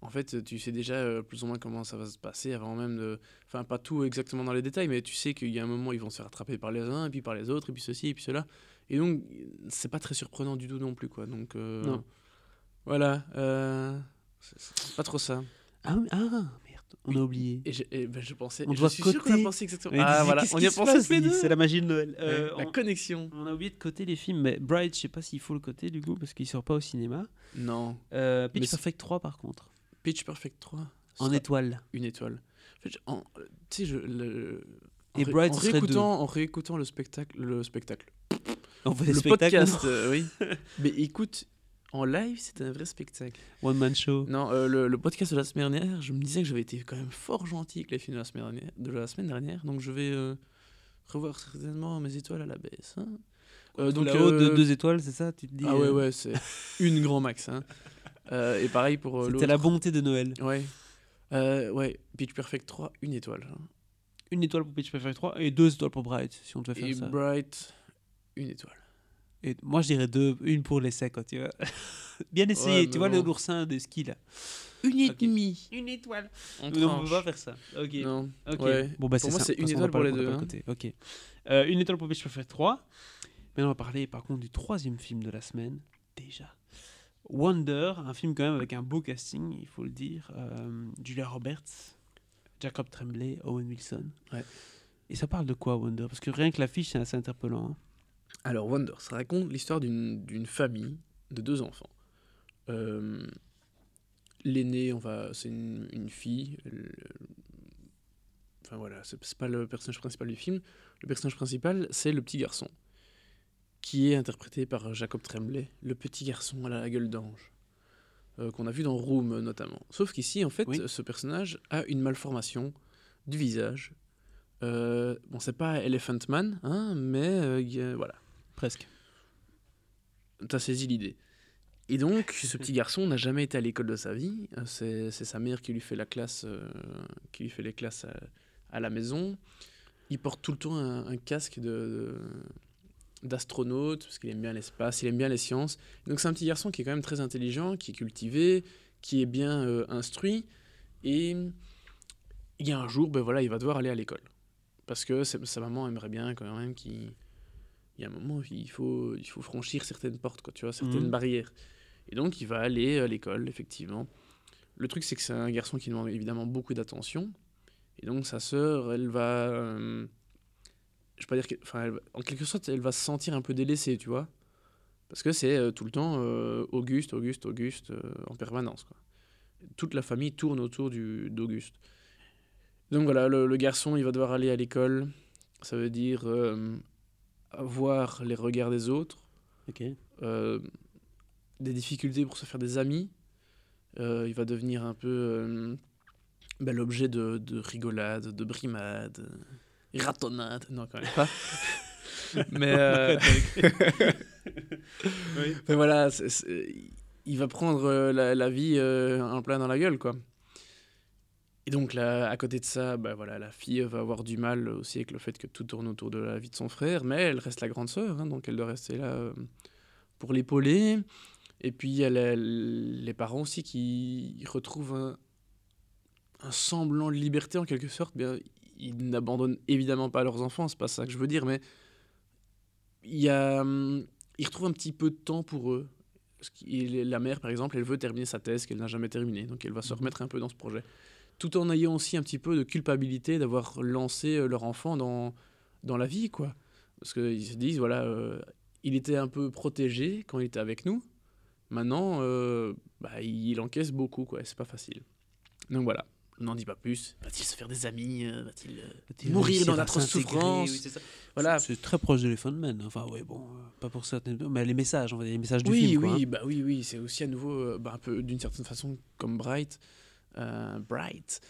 en fait, tu sais déjà euh, plus ou moins comment ça va se passer avant même de. Enfin, pas tout exactement dans les détails, mais tu sais qu'il y a un moment, ils vont se faire attraper par les uns, et puis par les autres, et puis ceci, et puis cela. Et donc, c'est pas très surprenant du tout non plus, quoi. Donc, euh, Non. Voilà. euh, c'est- pas trop ça. Ah, ah, merde, on a oublié. Et, je, et ben, je pensais. On je doit suis sûr qu'on a coter. pensé exactement. Mais Ah voilà, on y a pensé. C'est la magie de Noël. Euh, Ouais, la on- connexion. On a oublié de coter les films, mais Bright, je sais pas s'il faut le coter du coup, parce qu'il sort pas au cinéma. Non. Euh, Pitch Mais Perfect 3 par contre, Pitch Perfect 3. en étoile. une étoile. En fait, en- tu sais, je. Le, en Et Bright, en réécoutant, en réécoutant le spectacle, le spectacle, On fait des le spectacles, podcast, euh, oui. Mais écoute, en live, c'était un vrai spectacle. One Man Show. Non, euh, le, le podcast de la semaine dernière, je me disais que j'avais été quand même fort gentil avec les films de la semaine dernière, de la semaine dernière donc je vais euh, revoir certainement mes étoiles à la baisse. hein. Euh, Donc la haute de deux étoiles, c'est ça Tu te dis Ah ouais ouais, c'est une grand max. hein. Et pareil pour C'était la bonté de Noël. Ouais. Ouais, Pitch Perfect 3, une étoile. hein. Une étoile pour Pitch Perfect 3 et deux étoiles pour Bright, si on devait faire Et ça. Bright, une étoile. Et moi, je dirais deux, une pour l'essai, quoi, tu vois. Bien essayé, Ouais, tu vois, le bon. l'oursin des skis, là. une et demie. Une étoile. On tranche. peut pas faire ça. Ok. Non. Ouais. Bon, bah, Pour moi, ça. c'est De une étoile pour les le deux, hein. côté. Ok. Euh, une étoile pour Pitch Perfect 3. Maintenant, on va parler par contre du troisième film de la semaine. Déjà. Wonder, un film quand même avec un beau casting, il faut le dire. Euh, Julia Roberts, Jacob Tremblay, Owen Wilson. Ouais. Et ça parle de quoi, Wonder? Parce que rien que l'affiche, c'est assez interpellant. hein. Alors, Wonder, ça raconte l'histoire d'une famille de deux enfants. Euh, L'aîné, on va, c'est une, une fille. le- Enfin voilà, c'est pas le personnage principal du film. Le personnage principal, c'est le petit garçon, qui est interprété par Jacob Tremblay, le petit garçon à la gueule d'ange, euh, qu'on a vu dans Room notamment. Sauf qu'ici, en fait, Oui. ce personnage a une malformation du visage. Euh, bon, c'est pas Elephant Man, hein, mais euh, voilà. Presque. T'as saisi l'idée. Et donc, ce petit garçon n'a jamais été à l'école de sa vie. Euh, C'est c'est sa mère qui lui fait la classe, euh, qui lui fait les classes à, à la maison. Il porte tout le temps un, un casque de d'astronaute parce qu'il aime bien l'espace, il aime bien les sciences. Donc c'est un petit garçon qui est quand même très intelligent, qui est cultivé, qui est bien euh, instruit. Et il y a un jour, ben voilà, il va devoir aller à l'école parce que sa sa maman aimerait bien quand même qu'il il y a un moment, il faut, il faut franchir certaines portes, quoi, tu vois, certaines Mhm. barrières. Et donc, il va aller à l'école, effectivement. Le truc, c'est que c'est un garçon qui demande évidemment beaucoup d'attention. Et donc, sa sœur, elle va. euh, je vais pas dire que. Enfin, en quelque sorte, elle va se sentir un peu délaissée, tu vois. Parce que c'est euh, tout le temps euh, Auguste, Auguste, Auguste, en permanence, quoi. Toute la famille tourne autour d'Auguste. Donc voilà, le, le garçon, il va devoir aller à l'école. Ça veut dire avoir les regards des autres, euh, des difficultés pour se faire des amis. Euh, il va devenir un peu euh, ben, l'objet de, de rigolades, de brimades, ratonnades. Non, quand même pas. Mais, Oui. mais voilà, il va prendre la, la vie en plein dans la gueule, quoi. Et donc là, à côté de ça, bah voilà, la fille va avoir du mal aussi avec le fait que tout tourne autour de la vie de son frère, mais elle reste la grande sœur, hein, donc elle doit rester là euh, pour l'épauler. Et puis il y a les, parents aussi qui retrouvent un, un semblant de liberté en quelque sorte. Bien, ils n'abandonnent évidemment pas leurs enfants, c'est pas ça que je veux dire, mais il y a, hum, ils retrouvent un petit peu de temps pour eux. Parce la mère, par exemple, elle veut terminer sa thèse qu'elle n'a jamais terminée, donc elle va se Mhm. remettre un peu dans ce projet tout en ayant aussi un petit peu de culpabilité d'avoir lancé euh, leur enfant dans, dans la vie, quoi. Parce qu'ils se disent, voilà, euh, il était un peu protégé quand il était avec nous. Maintenant, euh, bah, il encaisse beaucoup, quoi, c'est pas facile. Donc voilà, on n'en dit pas plus. Va-t-il se faire des amis Va-t-il euh, mourir dans d'atroces souffrances Oui, c'est ça. Voilà. C'est très proche de Elephant Man. Enfin, ouais, bon, pas pour certaines. Mais les messages, on va dire les messages du oui, film. oui, quoi, hein. bah oui, oui, c'est aussi à nouveau bah, un peu d'une certaine façon comme Bright, euh, Bright,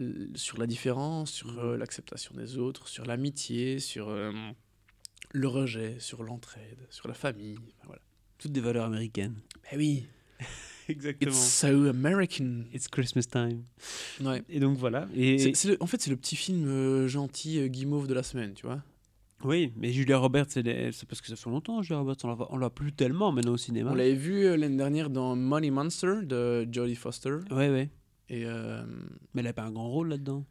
euh, sur la différence, sur Mhm. euh, l'acceptation des autres, sur l'amitié, sur euh, le rejet, sur l'entraide, sur la famille. enfin, voilà. Toutes des valeurs américaines. Ben oui, Exactement. it's so American. It's Christmas time. Ouais. Et donc voilà. Et le- en fait, c'est le petit film gentil guimauve de la semaine, tu vois. oui, mais Julia Roberts, c'est parce que ça fait longtemps. Julia Roberts, on la plus tellement maintenant au cinéma. On l'avait vu l'année dernière dans Money Monster de Jodie Foster. Ouais, ouais. Et euh, Mais elle a pas un grand rôle là-dedans.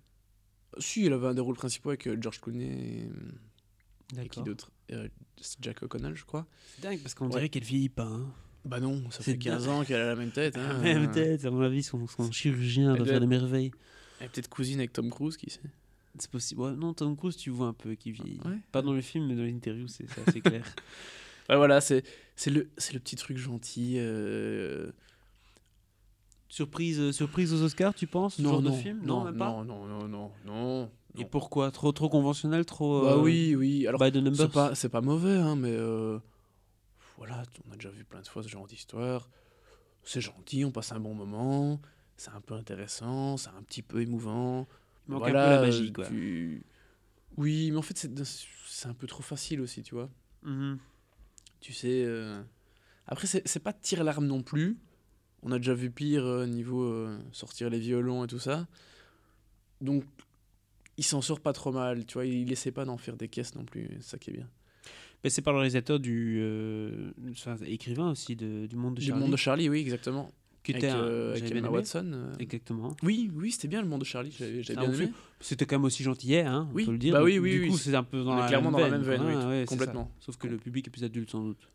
si, elle avait un des rôles principaux avec euh, George Clooney et, et qui d'autre? Euh, Jack O'Connell, je crois. C'est dingue parce qu'on Ouais. dirait qu'elle vieillit pas. hein. Bah non, ça C'est fait 15 ans qu'elle a la même tête. Hein. Même tête, à mon avis, son, son chirurgien Elle doit doit faire des être- merveilles. Elle est peut-être cousine avec Tom Cruise, qui sait. C'est possible. Ouais, non, Tom Cruise, tu vois un peu qui vieillit. Ouais. Pas dans le film, mais dans l'interview, c'est c'est assez clair. Bah voilà, c'est c'est le, c'est le petit truc gentil. euh, surprise, euh, surprise aux Oscars, tu penses ce genre de film? Non, même pas? non, non, non, non, non. Et non. pourquoi? Trop, trop conventionnel, trop. Bah euh, oui, oui. Alors, c'est pas, c'est pas mauvais, hein, mais euh, voilà, on a déjà vu plein de fois ce genre d'histoire. C'est gentil, on passe un bon moment, c'est un peu intéressant, c'est un petit peu émouvant. Il manque Voilà, un peu la magie, quoi. tu- Oui, mais en fait, c'est un peu trop facile aussi, tu vois. Mhm. Tu sais. euh, Après, c'est pas de tir l'arme non plus. On a déjà vu pire euh, niveau euh, sortir les violons et tout ça. Donc, il s'en sort pas trop mal, tu vois. Il essaie pas d'en faire des caisses non plus, c'est ça qui est bien. Mais c'est par le réalisateur du. euh, enfin, écrivain aussi de- du monde de Du Charlie. monde de Charlie, oui, exactement. qui avec, était un- euh, avec Emma. Watson. Exactement. Oui, oui, c'était bien le monde de Charlie, j'avais Ah, bien aimé. C'était quand même aussi gentillet, hein, on Oui, peut le dire. bah oui, oui, Du oui, coup, c'est- un peu dans la clairement même dans la même veine, oui, ouais, complètement. Sauf que le public est plus adulte sans doute.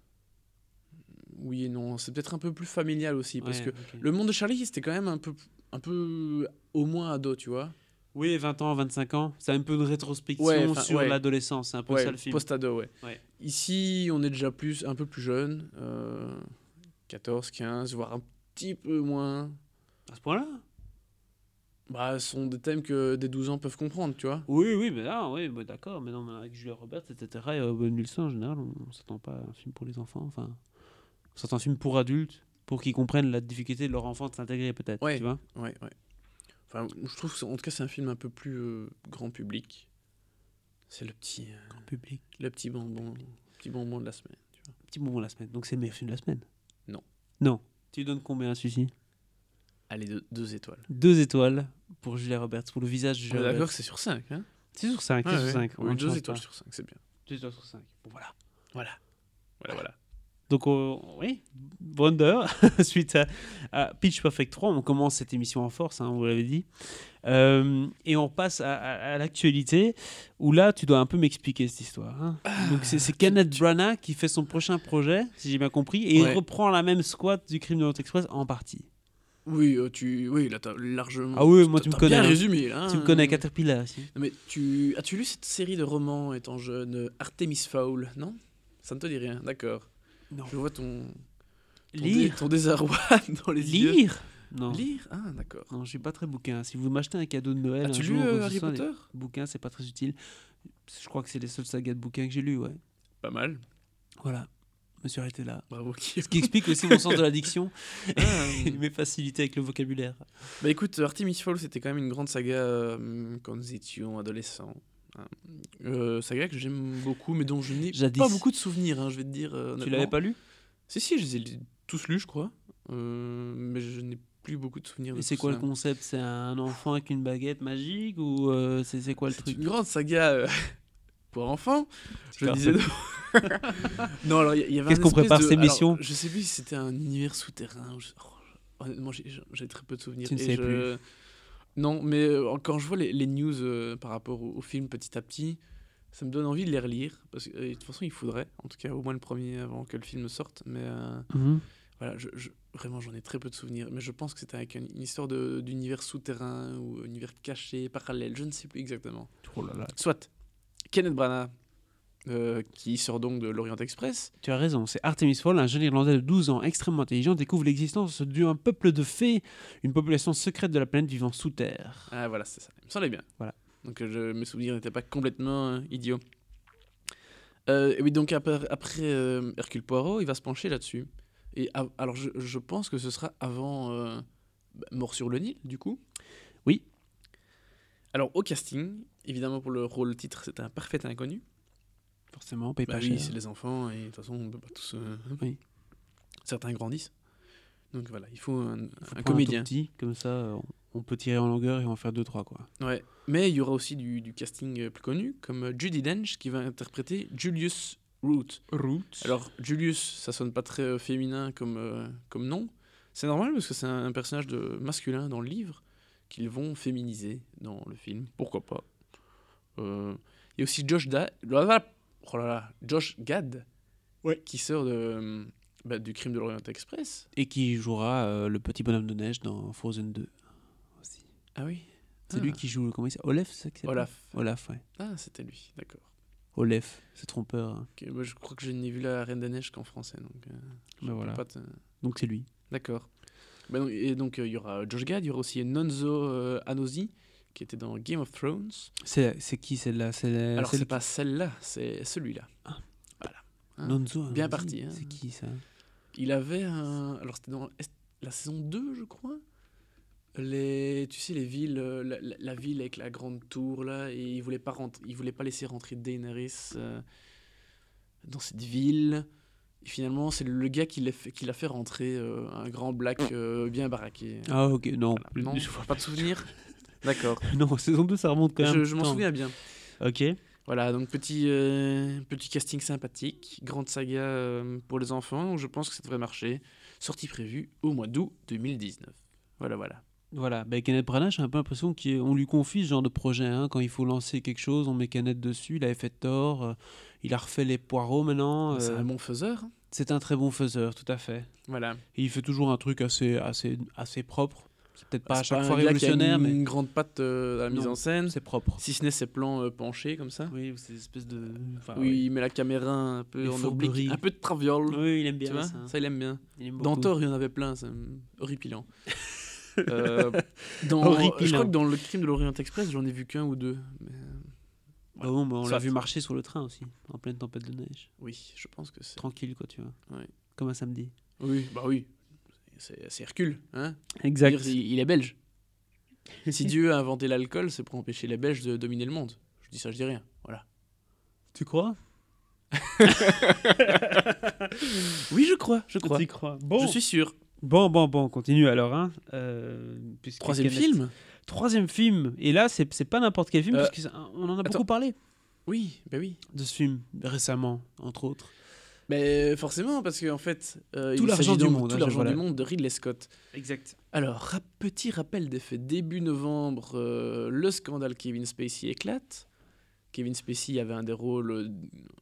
Oui et non, c'est peut-être un peu plus familial aussi, parce Ouais, que le monde de Charlie, c'était quand même un peu, un peu au moins ado, tu vois. Oui, 20 ans, 25 ans. C'est un peu une rétrospection Ouais, sur ouais. l'adolescence. C'est un peu ça le film. post-ado, ouais. Ouais. Ici, on est déjà plus, un peu plus jeune, euh, 14, 15, voire un petit peu moins. À ce point-là? Bah, ce sont des thèmes que des 12 ans peuvent comprendre, tu vois. Oui, oui, mais là, oui, bah, d'accord. Mais non, mais avec Julia Roberts, etc. Et euh, Owen Wilson, en général, on, on s'attend pas à un film pour les enfants. Enfin, on s'attend à un film pour adultes, pour qu'ils comprennent la difficulté de leur enfant de s'intégrer, peut-être. Ouais. Tu vois Ouais, ouais. Enfin, je trouve que, en tout cas, c'est un film un peu plus euh, grand public. C'est le petit, euh, Grand public. le petit bonbon, petit bonbon de la semaine. Tu vois. Petit moment de la semaine. Donc c'est le meilleur film de la semaine Non. Non. Tu lui donnes combien à celui-ci? Allez, deux, deux étoiles. Deux étoiles pour Julia Roberts, pour le visage de Julia d'accord Roberts. que c'est sur 5, hein C'est sur 5, c'est Ouais, sur ouais. 5. Oui, deux étoiles sur 5, c'est bien. Deux étoiles sur 5. Bon, voilà. Voilà. Voilà, voilà. Donc, euh, oui, Wonder, suite à, à Pitch Perfect 3, on commence cette émission en force, hein, vous l'avez dit. Euh, et on passe à, à- à l'actualité, où là, tu dois un peu m'expliquer cette histoire. hein. Donc, c'est Kenneth Branagh qui fait son prochain projet, si j'ai bien compris, et Ouais. il reprend la même squat du crime de l'Orient Express en partie. Oui, euh, tu... oui là, t'as largement... Ah oui, moi, tu me connais, bien hein. résumé, là. Tu me hein. connais, Caterpillar aussi. Non, mais tu... As-tu lu cette série de romans étant jeune, euh, Artemis Fowl, non? Ça ne te dit rien, d'accord. Non. Je vois ton... ton Lire dé- Ton désarroi dans les yeux. Lire Non. Lire? Ah, d'accord. Non, je suis pas très bouquin. Si vous m'achetez un cadeau de Noël, As-tu un lu jour, euh, ou ce Harry soit, les Potter bouquins, c'est pas très utile. Je crois que c'est les seules sagas de bouquins que j'ai lus, ouais. Pas mal. Voilà. Je me suis arrêté là. Bravo, qui Ce qui explique aussi mon sens de l'addiction Ah, et mes facilités avec le vocabulaire. Bah écoute, Artemis Fowl, c'était quand même une grande saga euh, quand nous étions adolescents. Hein. Euh, saga que j'aime beaucoup, mais dont je n'ai pas beaucoup de souvenirs, hein, je vais te dire. euh, Tu l'avais pas lu? Si, si, je les ai tous lus, je crois. Euh, mais je n'ai plus beaucoup de souvenirs. Et c'est quoi ça. le concept? C'est un enfant avec une baguette magique ou euh, c'est c'est quoi le C'est truc? une grande saga euh, pour enfants. Je disais. non, alors il y- avait Qu'est-ce qu'on prépare de- cette alors, émission Je sais plus si c'était un univers souterrain. je- oh, honnêtement, j'ai- très peu de souvenirs. Tu ne Et sais je- Non, mais euh, quand je vois les, les news euh, par rapport au, au film petit à petit, ça me donne envie de les relire. Parce que de toute façon, il faudrait, en tout cas au moins le premier avant que le film sorte. Mais euh, Mhm. voilà, je, je- vraiment, j'en ai très peu de souvenirs. Mais je pense que c'était avec une, histoire de- d'univers souterrain ou univers caché, parallèle, je ne sais plus exactement. Oh là là. Soit Kenneth Branagh, euh, qui sort donc de l'Orient Express. Tu as raison, c'est Artemis Fowl, un jeune Irlandais de 12 ans extrêmement intelligent, découvre l'existence d'un peuple de fées, une population secrète de la planète vivant sous terre. Ah voilà, c'est ça. Il me semblait bien. Voilà. Donc euh, je, mes souvenirs n'étaient pas complètement euh, idiots. Euh, et oui, donc après, après, Hercule Poirot, il va se pencher là-dessus. Et alors je, je pense que ce sera avant bah, Mort sur le Nil, du coup. Oui. Alors au casting, évidemment pour le rôle titre, c'était un parfait inconnu. Forcément, on paye Bah pas oui, cher. c'est les enfants et de toute façon on peut pas tous. euh, Oui. Certains grandissent. Donc voilà, il faut un, Faut un prendre comédien. petit, comme ça, euh, on peut tirer en longueur et en faire deux trois quoi. Ouais, mais il y aura aussi du, du casting euh, plus connu, comme Judy Dench qui va interpréter Julius Root. Root. Alors, Julius, ça sonne pas très féminin comme, euh, comme nom. C'est normal parce que c'est un, personnage de masculin dans le livre qu'ils vont féminiser dans le film. Pourquoi pas Euh, Il y a aussi Josh, da oh là là, Josh Gad Ouais. qui sort de, bah, du crime de l'Orient Express. et qui jouera euh, le petit bonhomme de neige dans Frozen 2 aussi. Ah oui C'est Ah. lui qui joue comment il s'appelle? Olaf, c'est ça Olaf. Olaf, ouais. Ah, c'était lui, d'accord. Olaf, c'est trompeur. hein. Ok, moi, je crois que je n'ai vu la Reine des Neiges qu'en français. Donc, euh, peux voilà. te- Donc c'est lui. D'accord. Donc- et donc, euh, il y aura Josh Gad, il y aura aussi Nonzo euh, Anosi, qui était dans Game of Thrones. C'est qui celle-là? Alors, c'est pas celle-là, c'est celui-là. Voilà. Hein? Nonzo. Bien parti, hein. C'est qui ça? Il avait un. Alors, c'était dans la saison 2, je crois? Les, tu sais, les villes, euh, la, la- la ville avec la grande tour, là, et il voulait pas, rentrer, il voulait pas laisser rentrer Daenerys euh, dans cette ville. Et finalement, c'est le gars qui l'a fait, qui fait rentrer, euh, un grand black euh, bien baraqué. Ah ok, non. Voilà. Non, je vois pas de souvenir D'accord. Non, saison 2, ça remonte quand même. Je, je m'en souviens bien. Ok. Voilà, donc petit, euh, petit casting sympathique, grande saga euh, pour les enfants, donc je pense que ça devrait marcher. sortie prévue au mois d'août 2019. Voilà, voilà. Voilà, ben Kenneth Branagh, j'ai un peu l'impression qu'on lui confie ce genre de projet. hein. Quand il faut lancer quelque chose, on met Kenneth dessus. Il avait fait Thor, euh, il a refait les poireaux maintenant. C'est euh, un bon faiseur. hein. c'est un très bon faiseur, tout à fait. Voilà. Et il fait toujours un truc assez, assez, assez propre. C'est peut-être pas à C'est chaque fois révolutionnaire, mais une grande patte euh, à la mise en scène. c'est propre. Si ce n'est ses plans euh, penchés comme ça. Oui, c'est une espèce de. enfin, Où il met la caméra un peu Les en fourberies. oblique, un peu de traviole. Oui, il aime tu bien vois ça. ça, il aime bien. Dans. Thor, il y en avait plein, c'est horripilant. Euh, dans, Horripilant. Je crois que dans le crime de l'Orient Express, j'en ai vu qu'un ou deux. Mais, Ah bon, bah, on l'a vu marcher sur le train aussi, en pleine tempête de neige. oui, je pense que c'est. Tranquille, quoi, tu vois. Ouais. Comme un samedi. Oui, bah oui. C'est Hercule. Hein Exact. Dire, il, il est belge. si Dieu a inventé l'alcool, c'est pour empêcher les Belges de dominer le monde. Je dis ça, je dis rien. Voilà. Tu crois? Oui, je crois, je crois. Crois. Bon. Je suis sûr. Bon, bon, bon, on continue alors. Hein. Euh, Troisième Kenneth- film Troisième film. Et là, c'est pas n'importe quel film, Euh, parce qu'on en a attends. beaucoup parlé Oui, bah oui. de ce film récemment, entre autres. Mais forcément, parce qu'en fait, euh, Tout il l'argent s'agit du monde, Tout hein, l'argent voilà. du monde de Ridley Scott. Exact. Alors, rap- petit rappel des faits. Début novembre, euh, le scandale Kevin Spacey éclate. Kevin Spacey avait un des rôles,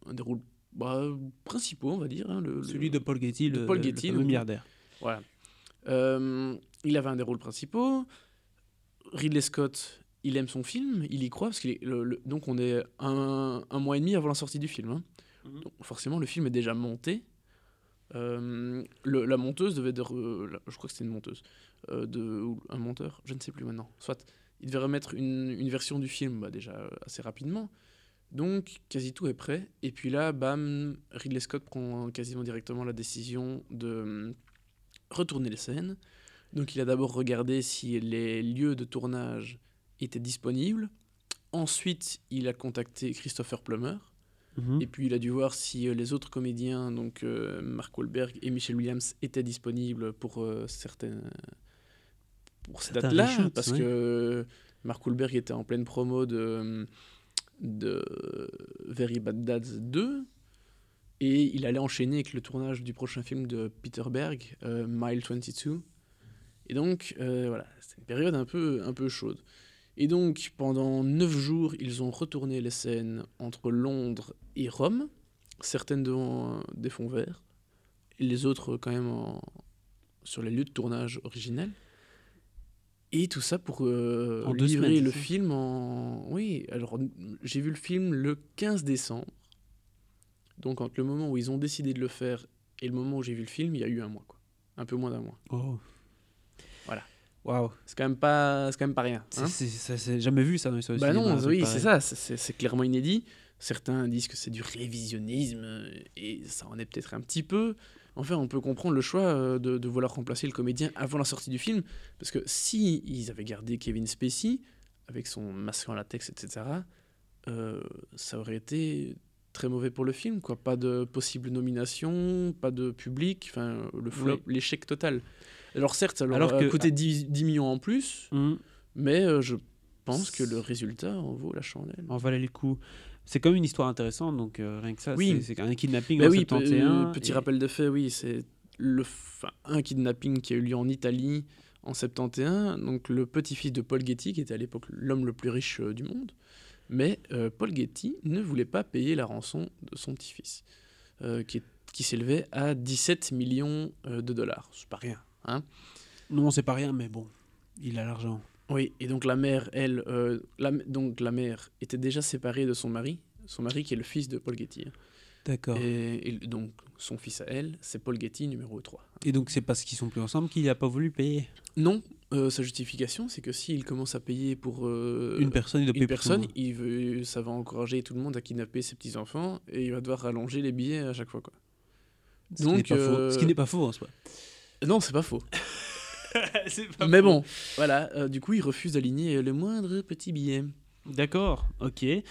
un des rôles bah, principaux, on va dire. hein, le, le- Celui de Paul Getty, de le, Paul le Getty, fameux donc. milliardaire. Voilà. Euh, il avait un des rôles principaux. Ridley Scott, il aime son film, il y croit, parce qu'il donc on est un, un mois et demi avant la sortie du film. hein. Mhm. Forcément, le film est déjà monté. Euh, la monteuse devait... de la- je crois que c'était une monteuse. euh, de, ou un monteur, je ne sais plus maintenant. Soit, il devait remettre une, une version du film bah, déjà euh, assez rapidement. Donc, quasi tout est prêt. Et puis là, bam, Ridley Scott prend quasiment directement la décision de euh, retourner les scènes. Donc, il a d'abord regardé si les lieux de tournage étaient disponibles. Ensuite, il a contacté Christopher Plummer. Mhm. Et puis, il a dû voir si euh, les autres comédiens, donc euh, Mark Wahlberg et Michelle Williams, étaient disponibles pour euh, certaines. pour ces Certains dates-là. Parce ouais. que Mark Wahlberg était en pleine promo de, de Very Bad Dads 2. Et il allait enchaîner avec le tournage du prochain film de Peter Berg, euh, Mile 22. Et donc, euh, voilà, c'était une période un peu, un peu chaude. Et donc, pendant neuf jours, ils ont retourné les scènes entre Londres et Rome, certaines devant des fonds verts, et les autres quand même en- sur les lieux de tournage originels. Et tout ça pour euh, En deux livrer semaines, le film en... Oui, alors j'ai vu le film le 15 décembre. Donc entre le moment où ils ont décidé de le faire et le moment où j'ai vu le film, il y a eu un mois, quoi. Un peu moins d'un mois. Oh. Waouh. C'est quand même pas, c'est quand même pas rien. Hein. c'est- jamais vu ça dans l'histoire du Bah non, oui, c'est ça, c'est- clairement inédit. Certains disent que c'est du révisionnisme, euh, et ça en est peut-être un petit peu. Enfin, on peut comprendre le choix euh, de, de vouloir remplacer le comédien avant la sortie du film, parce que si ils avaient gardé Kevin Spacey, avec son masque en latex, etc., euh, ça aurait été très mauvais pour le film, quoi. Pas de possible nomination, pas de public, enfin, le flop, l'échec total. Alors certes, ça leur Alors a que- coûté 10, 10 millions en plus, Mhm. mais euh, je pense que le résultat en vaut la chandelle. En valait le coup. C'est comme une histoire intéressante, donc euh, rien que ça, Oui. c'est- un kidnapping en oui, pe- 71. euh, petit et- rappel de fait, oui, c'est le un kidnapping qui a eu lieu en Italie en 71. Donc le petit-fils de Paul Getty, qui était à l'époque l'homme le plus riche euh, du monde, mais euh, Paul Getty ne voulait pas payer la rançon de son petit-fils, euh, qui, qui s'élevait à 17 millions euh, de dollars. C'est pas rien. Hein Non, c'est pas rien, mais bon, il a l'argent. oui, et donc la mère, elle, euh, la, donc la mère était déjà séparée de son mari, son mari qui est le fils de Paul Getty. hein. D'accord. Et... Et, et donc son fils à elle, c'est Paul Getty numéro 3. donc c'est parce qu'ils sont plus ensemble qu'il n'a pas voulu payer? Non, euh, sa justification, c'est que s'il commence à payer pour euh, une personne, il doit payer une personne, il veut, ça va encourager tout le monde à kidnapper ses petits-enfants et il va devoir rallonger les billets à chaque fois. Quoi. Ce qui n'est Donc, pas faux. euh, Ce qui n'est pas faux en soi. Non, c'est pas faux. Mais bon, voilà, euh, du coup, il refuse d'aligner le moindre petit billet. D'accord, ok. Et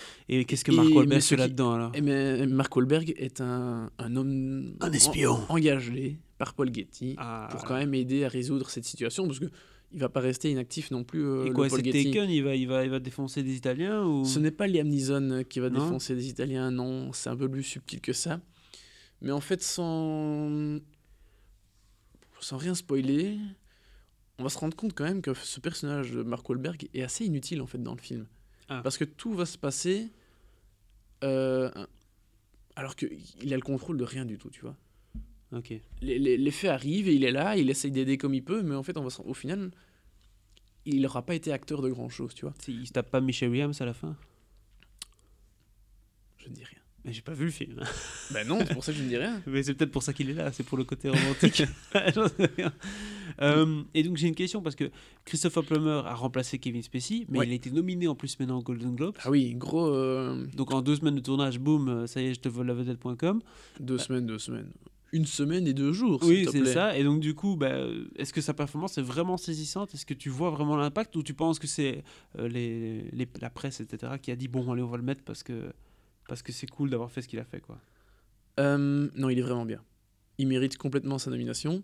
qu'est-ce que Mark Wahlberg fait là-dedans alors Et mais Mark Wahlberg est un, un homme Un espion. en- engagé par Paul Getty Ah, pour quand même aider à résoudre cette situation parce que il va pas rester inactif non plus. euh, Et quoi, c'est. Taken il va, il, va, il va défoncer des Italiens ou... Ce n'est pas Liam Neeson qui va Non. défoncer des Italiens, non, c'est un peu plus subtil que ça. Mais en fait, sans. Sans rien spoiler, on va se rendre compte quand même que ce personnage de Mark Wahlberg est assez inutile en fait dans le film. Ah. Parce que tout va se passer euh, alors qu'il a le contrôle de rien du tout, tu vois. Ok. Les, les- les faits arrivent et il est là, il essaye d'aider comme il peut, mais en fait, on va se- au final, il n'aura pas été acteur de grand chose, tu vois. Il se tape pas Michelle Williams à la fin? Je ne dis rien. Mais j'ai pas vu le film. Ben non, c'est pour ça que je ne dis rien. Mais c'est peut-être pour ça qu'il est là, c'est pour le côté romantique. Euh, et donc j'ai une question parce que Christopher Plummer a remplacé Kevin Spacey, mais Ouais. il a été nominé en plus maintenant aux Golden Globes. Ah oui, gros, euh, Donc en deux semaines de tournage, boum, euh, ça y est, je te vole la vedette.com. deux semaines, deux semaines. Une semaine et deux jours, Oui, c'est ça. Et donc du coup, bah, est-ce que sa performance est vraiment saisissante? Est-ce que tu vois vraiment l'impact? Ou tu penses que c'est euh, les, les- la presse, etc., qui a dit bon, allez, on va le mettre parce que parce que c'est cool d'avoir fait ce qu'il a fait, quoi. Euh, non, il est vraiment bien. Il mérite complètement sa nomination.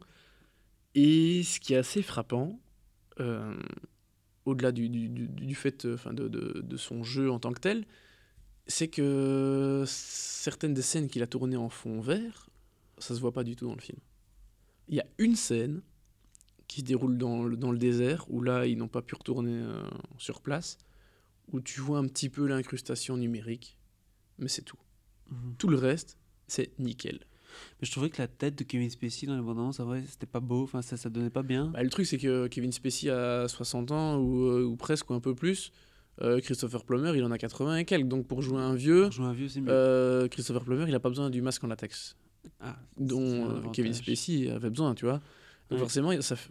Et ce qui est assez frappant, euh, au-delà du, du- du- fait euh, enfin, de, de- son jeu en tant que tel, c'est que certaines des scènes qu'il a tournées en fond vert, ça se voit pas du tout dans le film. Il y a une scène qui se déroule dans le, dans le désert, où là, ils n'ont pas pu retourner sur place, où tu vois un petit peu l'incrustation numérique, mais c'est tout. Tout le reste, c'est nickel. Mais je trouvais que la tête de Kevin Spacey dans les bandes annonces, en vrai, c'était pas beau, enfin ça, ça donnait pas bien. Bah, le truc, c'est que Kevin Spacey a 60 ans, ou, euh, ou presque, ou un peu plus. Euh, Christopher Plummer, il en a 80 et quelques. Donc pour jouer un vieux, Pour jouer un vieux, c'est mieux. euh, Christopher Plummer, il a pas besoin du masque en latex, Ah, dont euh. Kevin Spacey avait besoin, tu vois. Donc Ouais. forcément, ça f-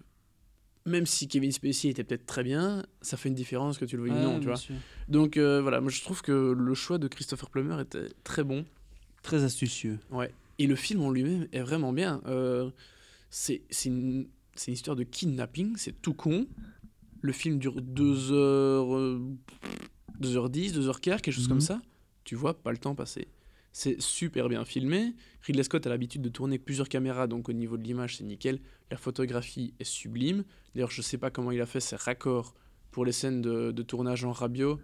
même si Kevin Spacey était peut-être très bien, ça fait une différence que tu le veuilles ou Ouais, non, tu vois. sûr. Donc euh, voilà, moi je trouve que le choix de Christopher Plummer était très bon. Très astucieux. Ouais. Et le film en lui-même est vraiment bien. Euh, c'est une, une histoire de kidnapping, c'est tout con. Le film dure 2 heures, euh, 2h10, 2h15, quelque chose Mhm. comme ça. Tu vois pas le temps passer. C'est super bien filmé. Ridley Scott a l'habitude de tourner plusieurs caméras, donc au niveau de l'image, c'est nickel. La photographie est sublime. D'ailleurs, je sais pas comment il a fait ses raccords pour les scènes de, de tournage en rabio,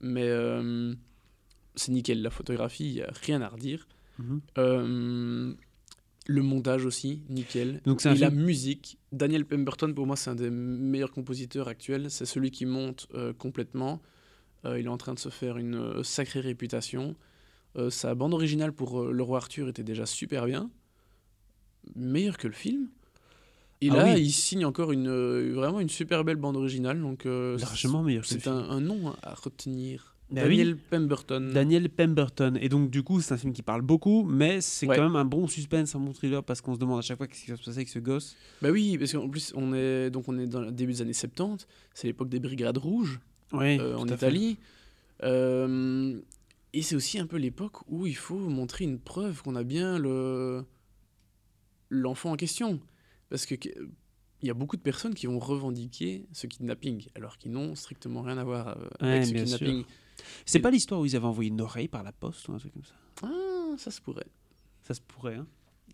mais euh, c'est nickel. La photographie, il n'y a rien à redire. Mhm. Euh, le montage aussi, nickel. Donc Et la musique, Daniel Pemberton, pour moi, c'est un des meilleurs compositeurs actuels. C'est celui qui monte euh, complètement. Il est en train de se faire une sacrée réputation. Euh, sa bande originale pour euh, Le Roi Arthur était déjà super bien. Meilleure que le film. Et Ah là, oui. il signe encore une, euh, vraiment une super belle bande originale. Donc, Largement meilleur que le c'est film. un, un nom à retenir. Bah Daniel Pemberton. Daniel Pemberton. Et donc, du coup, c'est un film qui parle beaucoup, mais c'est Ouais. quand même un bon suspense, un bon thriller, parce qu'on se demande à chaque fois qu'est-ce qui va se passer avec ce gosse. Bah oui, parce qu'en plus, on est, donc on est dans le début des années 70, c'est l'époque des Brigades Rouges en Italie. Euh, et c'est aussi un peu l'époque où il faut montrer une preuve qu'on a bien le l'enfant en question. Parce que il y a beaucoup de personnes qui vont revendiquer ce kidnapping, alors qu'ils n'ont strictement rien à voir euh, Ouais, avec ce kidnapping. C'est pas l'histoire où ils avaient envoyé une oreille par la poste ou un truc comme ça? Ah, ça se pourrait. Ça se pourrait, hein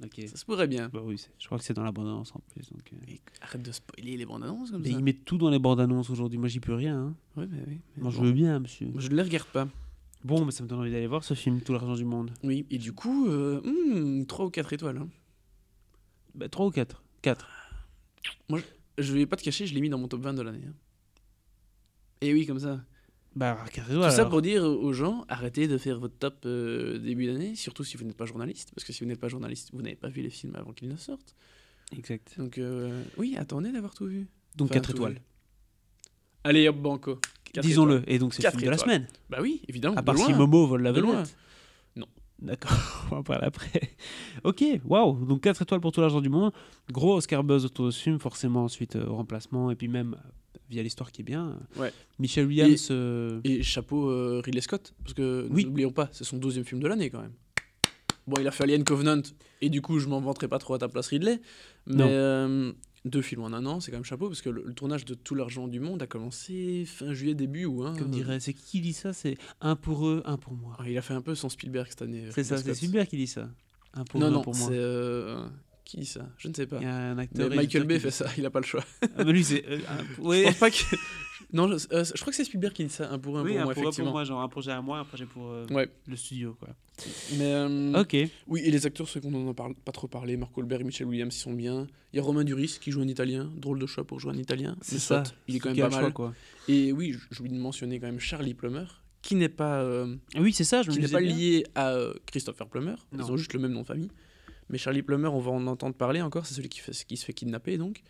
Ok. Ça se pourrait bien. Bah oui, je crois que c'est dans l'abondance en plus. Donc, euh. Arrête de spoiler les bandes annonces comme Mais ça. ils mettent tout dans les bandes annonces aujourd'hui. Moi, j'y peux rien. hein. Ouais, mais oui. mais Moi, je veux bien, monsieur. Je ne les regarde pas. Bon, mais ça me donne envie d'aller voir ce film, Tout l'argent du monde. Oui, et du coup, euh, 3 ou 4 étoiles. hein. Bah, 3 ou 4 4. Je vais pas te cacher, je l'ai mis dans mon top 20 de l'année. hein. Et oui, comme ça. Bah, 4 Tout ça pour dire aux gens, arrêtez de faire votre top euh, début d'année, surtout si vous n'êtes pas journaliste, parce que si vous n'êtes pas journaliste, vous n'avez pas vu les films avant qu'ils ne sortent. Exact. Donc euh, oui, attendez d'avoir tout vu. Donc Enfin, 4 tout étoiles. vu. Allez, hop, banco. Disons-le. Et donc, c'est le film de la semaine. Bah oui, évidemment. À part si. Momo vole la vedette. Non. D'accord, on va en parler après. ok, waouh, donc 4 étoiles pour tout l'argent du monde. Gros Oscar buzz autour de ce film, forcément ensuite euh, au remplacement, et puis même euh, via l'histoire qui est bien. Ouais. Michel Williams, euh, Et chapeau euh, Ridley Scott, parce que Oui. n'oublions pas, c'est son deuxième film de l'année quand même. Bon, il a fait Alien Covenant, et du coup, je m'en vanterai pas trop à ta place, Ridley. Mais euh, deux films en un an, c'est quand même chapeau, parce que le, le tournage de Tout l'argent du monde a commencé fin juillet, début août. Hein. comme dirait, c'est qui dit ça? C'est un pour eux, un pour moi. Ah, il a fait un peu son Spielberg cette année. C'est ça, c'est. Spielberg qui dit ça. Un pour Non, eux, un non, pour moi. c'est euh, Qui dit ça? Je ne sais pas. Il y a un Mais acteur. Michael Bay fait ça, il a pas le choix. Ah, mais lui, c'est. euh, un- Je ouais. pense pas que. Non, je, euh, je crois que c'est Spielberg qui dit ça, un pour un Oui, pour un moi, pour, un pour effectivement. moi, genre un projet à moi, un projet pour euh, Ouais, le studio, quoi. mais. euh, Ok. Oui, et les acteurs, ceux qu'on en a parlé- pas trop parlé, Marc Colbert et Michel Williams, ils sont bien. Il y a Romain Duris qui joue en italien, drôle de choix pour jouer en italien. mais soit, il est quand même pas choix, mal. quoi. Et oui, je voulais mentionner quand même Charlie Plummer, qui n'est pas, Oui, c'est ça, je me qui n'est pas lié à Christopher Plummer. Ils ont juste le même nom de famille. Mais Charlie Plummer, on va en entendre parler encore, c'est celui qui, fait, qui se fait kidnapper donc.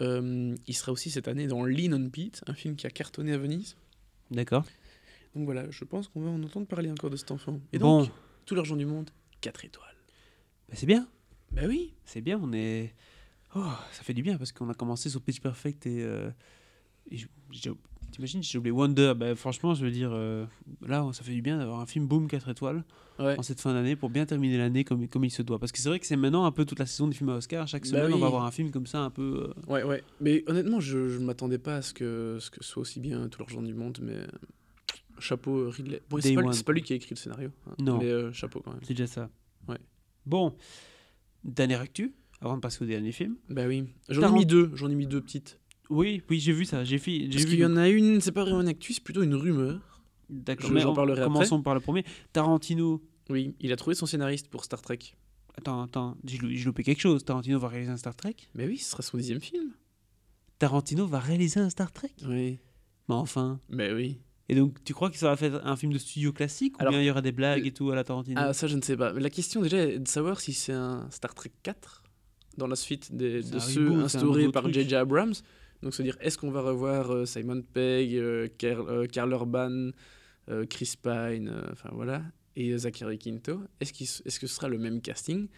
Euh, il sera aussi cette année dans Lean on Pete, un film qui a cartonné à Venise. D'accord. Donc voilà, je pense qu'on va en entendre parler encore de cet enfant. Et Bon, donc, tout l'argent du monde, 4 étoiles. bah, c'est bien. Bah oui, C'est bien, on est. Oh, ça fait du bien parce qu'on a commencé sur Pitch Perfect et. euh, et je- T'imagines, j'ai oublié Wonder. Bah, franchement, je veux dire, euh, là, ça fait du bien d'avoir un film boom 4 étoiles ouais. en cette fin d'année pour bien terminer l'année comme, comme il se doit. Parce que c'est vrai que c'est maintenant un peu toute la saison des films à Oscar. Chaque Bah semaine, on va avoir un film comme ça un peu. euh, Ouais, ouais. Mais honnêtement, je ne m'attendais pas à ce que, ce que soit aussi bien tout l'argent du monde, mais chapeau euh, Ridley. Bon, c'est pas, lui qui a écrit le scénario. hein, Non. Mais euh, chapeau quand même. C'est déjà ça. Ouais. Bon, dernière actu, avant de passer au dernier film. Bah oui. J'en ai mis deux, j'en ai mis deux petites. Oui, oui, j'ai vu ça. J'ai j'ai Parce vu. qu'il y en a une, c'est pas vraiment une actu, c'est plutôt une rumeur. D'accord, mais j'en parlerai après. commençons par le premier. Tarantino. Oui, il a trouvé son scénariste pour Star Trek. Attends, attends, j'ai lou- j'ai loupé quelque chose. Tarantino va réaliser un Star Trek? Mais oui, ce sera son dixième film. Tarantino va réaliser un Star Trek? Oui. Mais enfin. Mais oui. Et donc, tu crois qu'il sera fait un film de studio classique Alors, ou bien il y aura des blagues et tout à la Tarantino? Ah, ça, je ne sais pas. Mais la question déjà est de savoir si c'est un Star Trek 4 dans la suite des- de ceux reboot, instaurés par. J.J. Abrams. Donc, c'est-à-dire, est-ce qu'on va revoir euh, Simon Pegg, euh, Karl, euh, Karl Urban, euh, Chris Pine, euh, enfin voilà, et Zachary Quinto Est-ce que ce sera le même casting?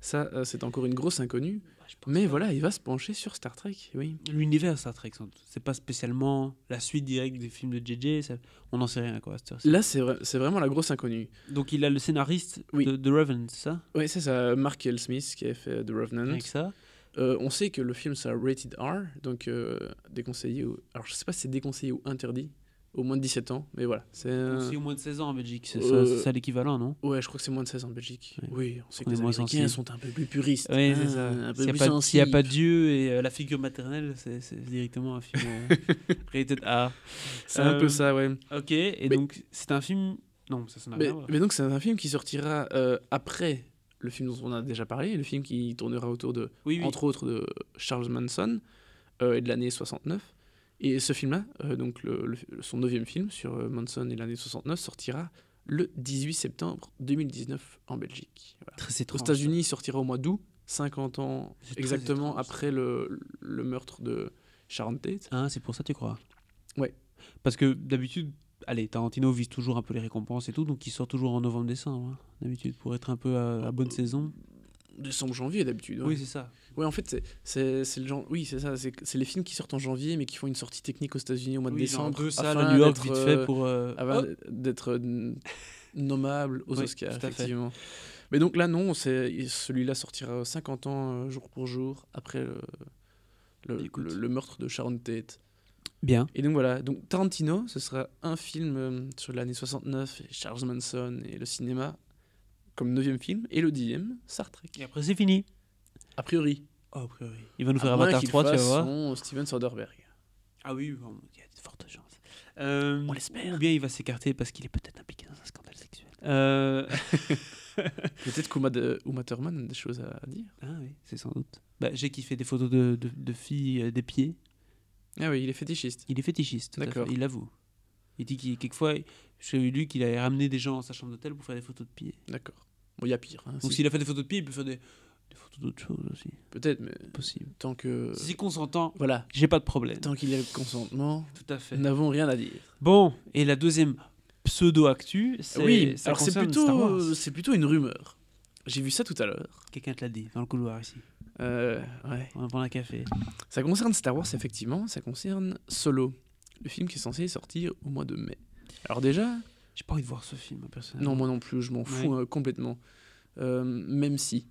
Ça, euh, c'est encore une grosse inconnue. Bah, Mais voilà, il va se pencher sur Star Trek, oui. L'univers Star Trek, c'est pas spécialement la suite directe des films de JJ. ça- On n'en sait rien, quoi. Là, c'est vrai- c'est vraiment la grosse inconnue. Donc, il a le scénariste Oui. de, de Revenant, c'est ça? Oui, c'est ça, Mark L. Smith qui a fait The Revenant. Avec ça Euh, on sait que le film sera rated R, donc euh, déconseillé. Ou... Alors je sais pas si c'est déconseillé ou interdit, au moins de 17 ans, mais voilà. C'est au moins de 16 ans en Belgique. C'est Euh, ça, ça l'équivalent, non? Ouais, je crois que c'est moins de 16 ans en Belgique. Ouais. Oui, on sait que les Américains sensible. sont un peu plus puristes. Oui, hein, c'est ça. Un peu S'il n'y a, plus s'il y a pas. Dieu et euh, la figure maternelle, c'est directement un film euh, rated R. C'est un peu Euh, ça, ouais. Ok, et Mais- donc c'est un film. Non, ça, ça n'a rien à voir. mais donc c'est un film qui sortira euh, après le film dont on a déjà parlé, le film qui tournera autour de, Oui, oui. entre autres, de Charles Manson euh, et de l'année 69. Et ce film-là, euh, donc le- le- son neuvième film sur euh, Manson et l'année 69, sortira le 18 septembre 2019 en Belgique. Voilà. Très Aux étrange. États-Unis, il sortira au mois d'août, 50 ans exactement étrange, après le, le meurtre de Sharon Tate. Ah, c'est pour ça, tu crois? Ouais. Parce que d'habitude, allez, Tarantino vise toujours un peu les récompenses et tout, donc il sort toujours en novembre-décembre, hein, d'habitude, pour être un peu à, à bonne saison. Décembre, janvier d'habitude. ouais. Oui, c'est ça. Ouais, en fait, c'est- le genre. Oui, c'est ça. C'est les films qui sortent en janvier, mais qui font une sortie technique aux États-Unis au mois de Oui, décembre. deux salles à New York vite euh, fait pour. euh, hop. d'être euh, nommable aux Oui, Oscars, effectivement. Mais donc là, non, celui-là sortira 50 ans euh, jour pour jour après le, le- le meurtre de Sharon Tate. Bien. Et donc voilà, donc Tarantino, ce sera un film euh, sur l'année 69, et Charles Manson et le cinéma comme neuvième film, et le dixième, Star Trek. Et après, c'est fini. A priori. Oh, a priori. Il va nous faire À Avatar qu'il 3, tu vas voir. son Steven Soderbergh. Ah oui, bon, il y a de fortes chances. Euh, On l'espère. Ou bien il va s'écarter parce qu'il est peut-être impliqué dans un scandale sexuel. Euh, Peut-être qu'Uma Thurman a des choses à dire. Ah oui, c'est sans doute. Bah, j'ai kiffé des photos de, de, de filles euh, des pieds. Ah oui, il est fétichiste. Il est fétichiste, D'accord. il l'avoue. Il dit qu'il quelquefois, j'ai lu qu'il avait ramené des gens à sa chambre d'hôtel pour faire des photos de pieds. D'accord. Bon, il y a pire. hein, Donc si. s'il a fait des photos de pieds, il peut faire des, des photos d'autres choses aussi. Peut-être, mais Possible. tant que. Si consentant, Voilà. j'ai pas de problème. Tant qu'il y a le consentement, Tout à fait. nous n'avons rien à dire. Bon, et la deuxième pseudo-actu, c'est. Oui, alors c'est plutôt, c'est plutôt une rumeur. J'ai vu ça tout à l'heure. Quelqu'un te l'a dit, dans le couloir ici. Euh, ouais. On va prendre un café. Ça concerne Star Wars, effectivement. Ça concerne Solo, le film qui est censé sortir au mois de mai. Alors déjà, J'ai pas envie de voir ce film, personnellement. non, moi non plus, je m'en fous Ouais. euh, complètement. Euh, même si,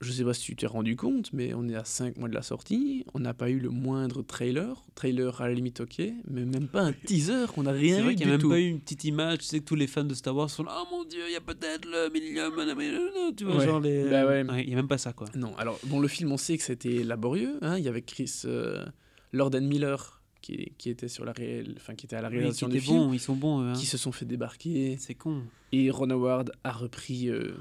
je je sais pas si tu t'es rendu compte, mais on est à 5 mois de la sortie, on n'a pas eu le moindre trailer, trailer à la limite ok, mais même pas un teaser, on n'a rien C'est eu vrai qu'il n'y a même tout. pas eu une petite image. Tu sais que tous les fans de Star Wars sont là. Oh mon dieu, il y a peut-être le Millennium. Tu vois, Ouais. genre les. Bah ouais. Il n'y a même pas ça, quoi. Non, alors bon, le film, on sait que c'était laborieux, hein, il y avait Chris euh, Lord and Miller qui, qui était sur la réelle, enfin qui était à la Oui, réalisation qui du étaient film, bons, ils sont bons, eux, hein. qui se sont fait débarquer, C'est con. et Ron Howard a repris, euh,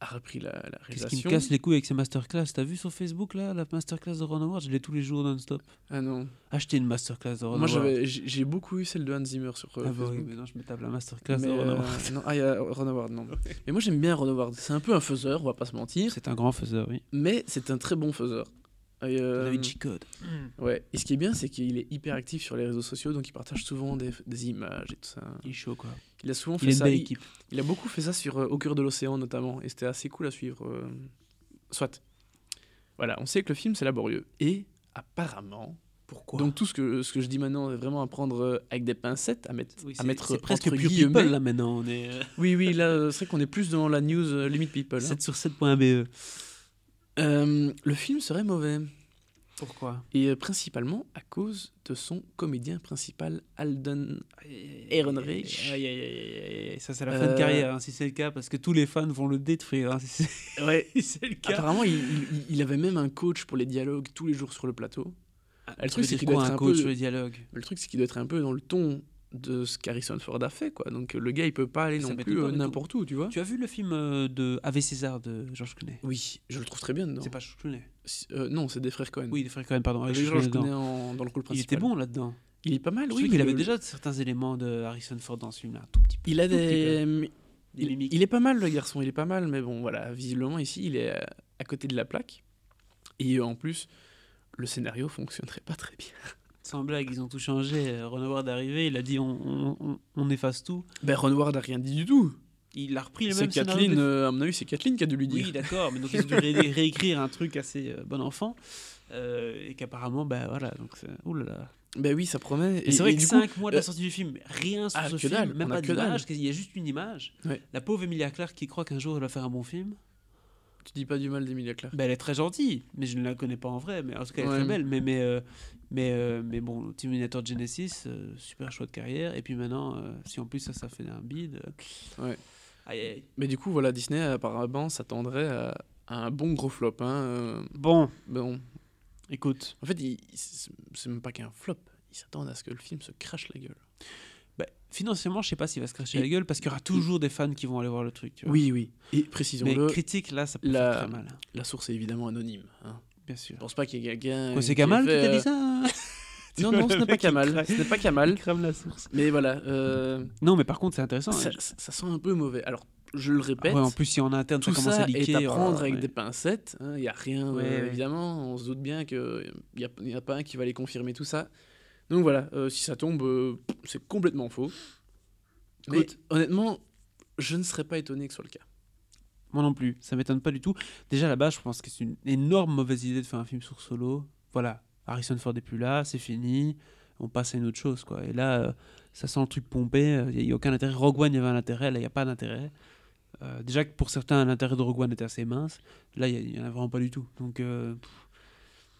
a repris la, la Qu'est-ce réalisation. qui me casse les couilles avec ces masterclass? T'as vu sur Facebook, là, la masterclass de Ron Howard? Je l'ai tous les jours non-stop. Ah non, Achetez une masterclass de Ron moi Howard. j'avais, j'ai beaucoup eu celle de Hans Zimmer sur euh, Ah bah oui, Facebook. mais non, je me tape la masterclass Mais, de Ron euh, Howard. non, ah, il y a Ron Howard, non. Mais moi j'aime bien Ron Howard. C'est un peu un faiseur, on va pas se mentir. C'est un grand faiseur, oui. Mais c'est un très bon faiseur. Et, euh, David G-Code. ouais. Et ce qui est bien, c'est qu'il est hyper actif sur les réseaux sociaux, donc il partage souvent des, des images et tout ça. Il est chaud, quoi. Il a souvent Il fait ça. Il, il a beaucoup fait ça sur euh, Au cœur de l'océan notamment, et c'était assez cool à suivre. euh, Soit. Voilà, on sait que le film c'est laborieux. Et apparemment, Pourquoi donc tout ce que, ce que je dis maintenant est vraiment à prendre euh, avec des pincettes, à mettre, Oui, à c'est- mettre presque entre pure guillemets. people, là, maintenant. On est euh, Oui, oui, là, c'est vrai qu'on est plus dans la news euh, limit people. hein. 7 sur 7.be. Euh, le film serait mauvais. Pourquoi? Et euh, principalement à cause de son comédien principal, Alden Ehrenreich. Aïe, aïe, aïe, aïe, aïe. Ça, c'est la fin de Euh, carrière, hein, si c'est le cas, parce que tous les fans vont le détruire. hein, si c'est Ouais. si le cas. Apparemment, il, il- il avait même un coach pour les dialogues tous les jours sur le plateau. Ah, le truc, c'est qu'il doit être un coach peu- sur les dialogues? Le truc, c'est qu'il doit être un peu dans le ton de ce qu'Harrison Ford a fait, quoi. Donc le gars, il peut pas aller Ça non plus euh, n'importe où, tu vois. Tu as vu le film euh, de Ave César de Georges Clooney? Oui, je le trouve très bien dedans. C'est pas Georges Clooney? Si- euh, non, c'est des frères Cohen. Oui, des frères Cohen, pardon. Avec Georges Clooney en- dans le rôle Il principal. était bon là-dedans. Il est pas mal, oui. mais avait le- déjà certains éléments de Harrison Ford dans ce film-là, un tout petit peu. Il a des. il, il est pas mal, le garçon, il est pas mal, mais bon, voilà, visiblement, ici, il est euh, à côté de la plaque. Et en plus, le scénario fonctionnerait pas très bien. Sans blague, ils ont tout changé. Euh, Howard est arrivé, il a dit on, on- on- on efface tout. Ben, Ron Ward a rien dit du tout. Il a repris le même. Kathleen, de- euh, à mon avis, c'est Kathleen qui a dû lui dire. Oui, d'accord, mais donc ils ont dû ré- réécrire un truc assez euh, bon enfant. euh, et qu'apparemment, bah voilà, donc c'est. Ouh là là. Ben oui, ça promet. Et, c'est vrai que du coup, 5 mois de la sortie du film, rien sur ah, ce que film, dalle, même pas que d'image, il y a juste une image. Ouais. La pauvre Emilia Clarke qui croit qu'un jour elle va faire un bon film, tu dis pas du mal d'Emilia Clarke. bah, elle est très gentille, mais je ne la connais pas en vrai, mais en tout cas elle est Ouais. très belle. Mais, mais, euh, mais, euh, mais bon, Terminator Genesis, euh, super choix de carrière, et puis maintenant, si en plus ça, ça fait un bide. Ouais. Aïe, aïe. Mais du coup, voilà, Disney apparemment s'attendrait à, à un bon gros flop. Hein. Bon, bon, écoute, en fait, c'est même pas qu'un flop. Ils s'attendent à ce que le film se crache la gueule. Financièrement, je sais pas s'il va se cracher Et- la gueule, parce qu'il y aura toujours des fans qui vont aller voir le truc. tu vois. Oui, oui. Et mais précisons-le, critique, là, ça peut la- faire très mal, hein, la source est évidemment anonyme. Hein. bien sûr. Je pense pas qu'il y ait quelqu'un. Qui c'est Kamal qui t'a dit euh, ça hein Non, non, ce n'est pas Kamal. Ce n'est pas Kamal. Crame la source. Mais voilà, euh, Non, mais par contre, c'est intéressant. ça, hein. ça- sent un peu mauvais. Alors, je le Ah répète. ouais, en plus, si en interne, Tout ça commence ça à leaker. est à prendre oh, avec ouais. des pincettes. Il n'y a rien, Ouais, euh, évidemment. On se doute bien qu'il n'y a, y a pas un qui va les confirmer tout ça. Donc voilà, euh, si ça tombe, euh, c'est complètement faux. Mais Écoute. honnêtement, je ne serais pas étonné que ce soit le cas. Moi non plus, ça m'étonne pas du tout. Déjà là-bas, je pense que c'est une énorme mauvaise idée de faire un film sur Solo. Voilà, Harrison Ford est plus là, c'est fini, on passe à une autre chose quoi. Et là, euh, ça sent le truc pompé, il n'y a, aucun intérêt. Rogue One, il y avait un intérêt, là, il n'y a pas d'intérêt. Euh, déjà que pour certains, l'intérêt de Rogue One était assez mince, là, il n'y en a vraiment pas du tout. Donc, euh,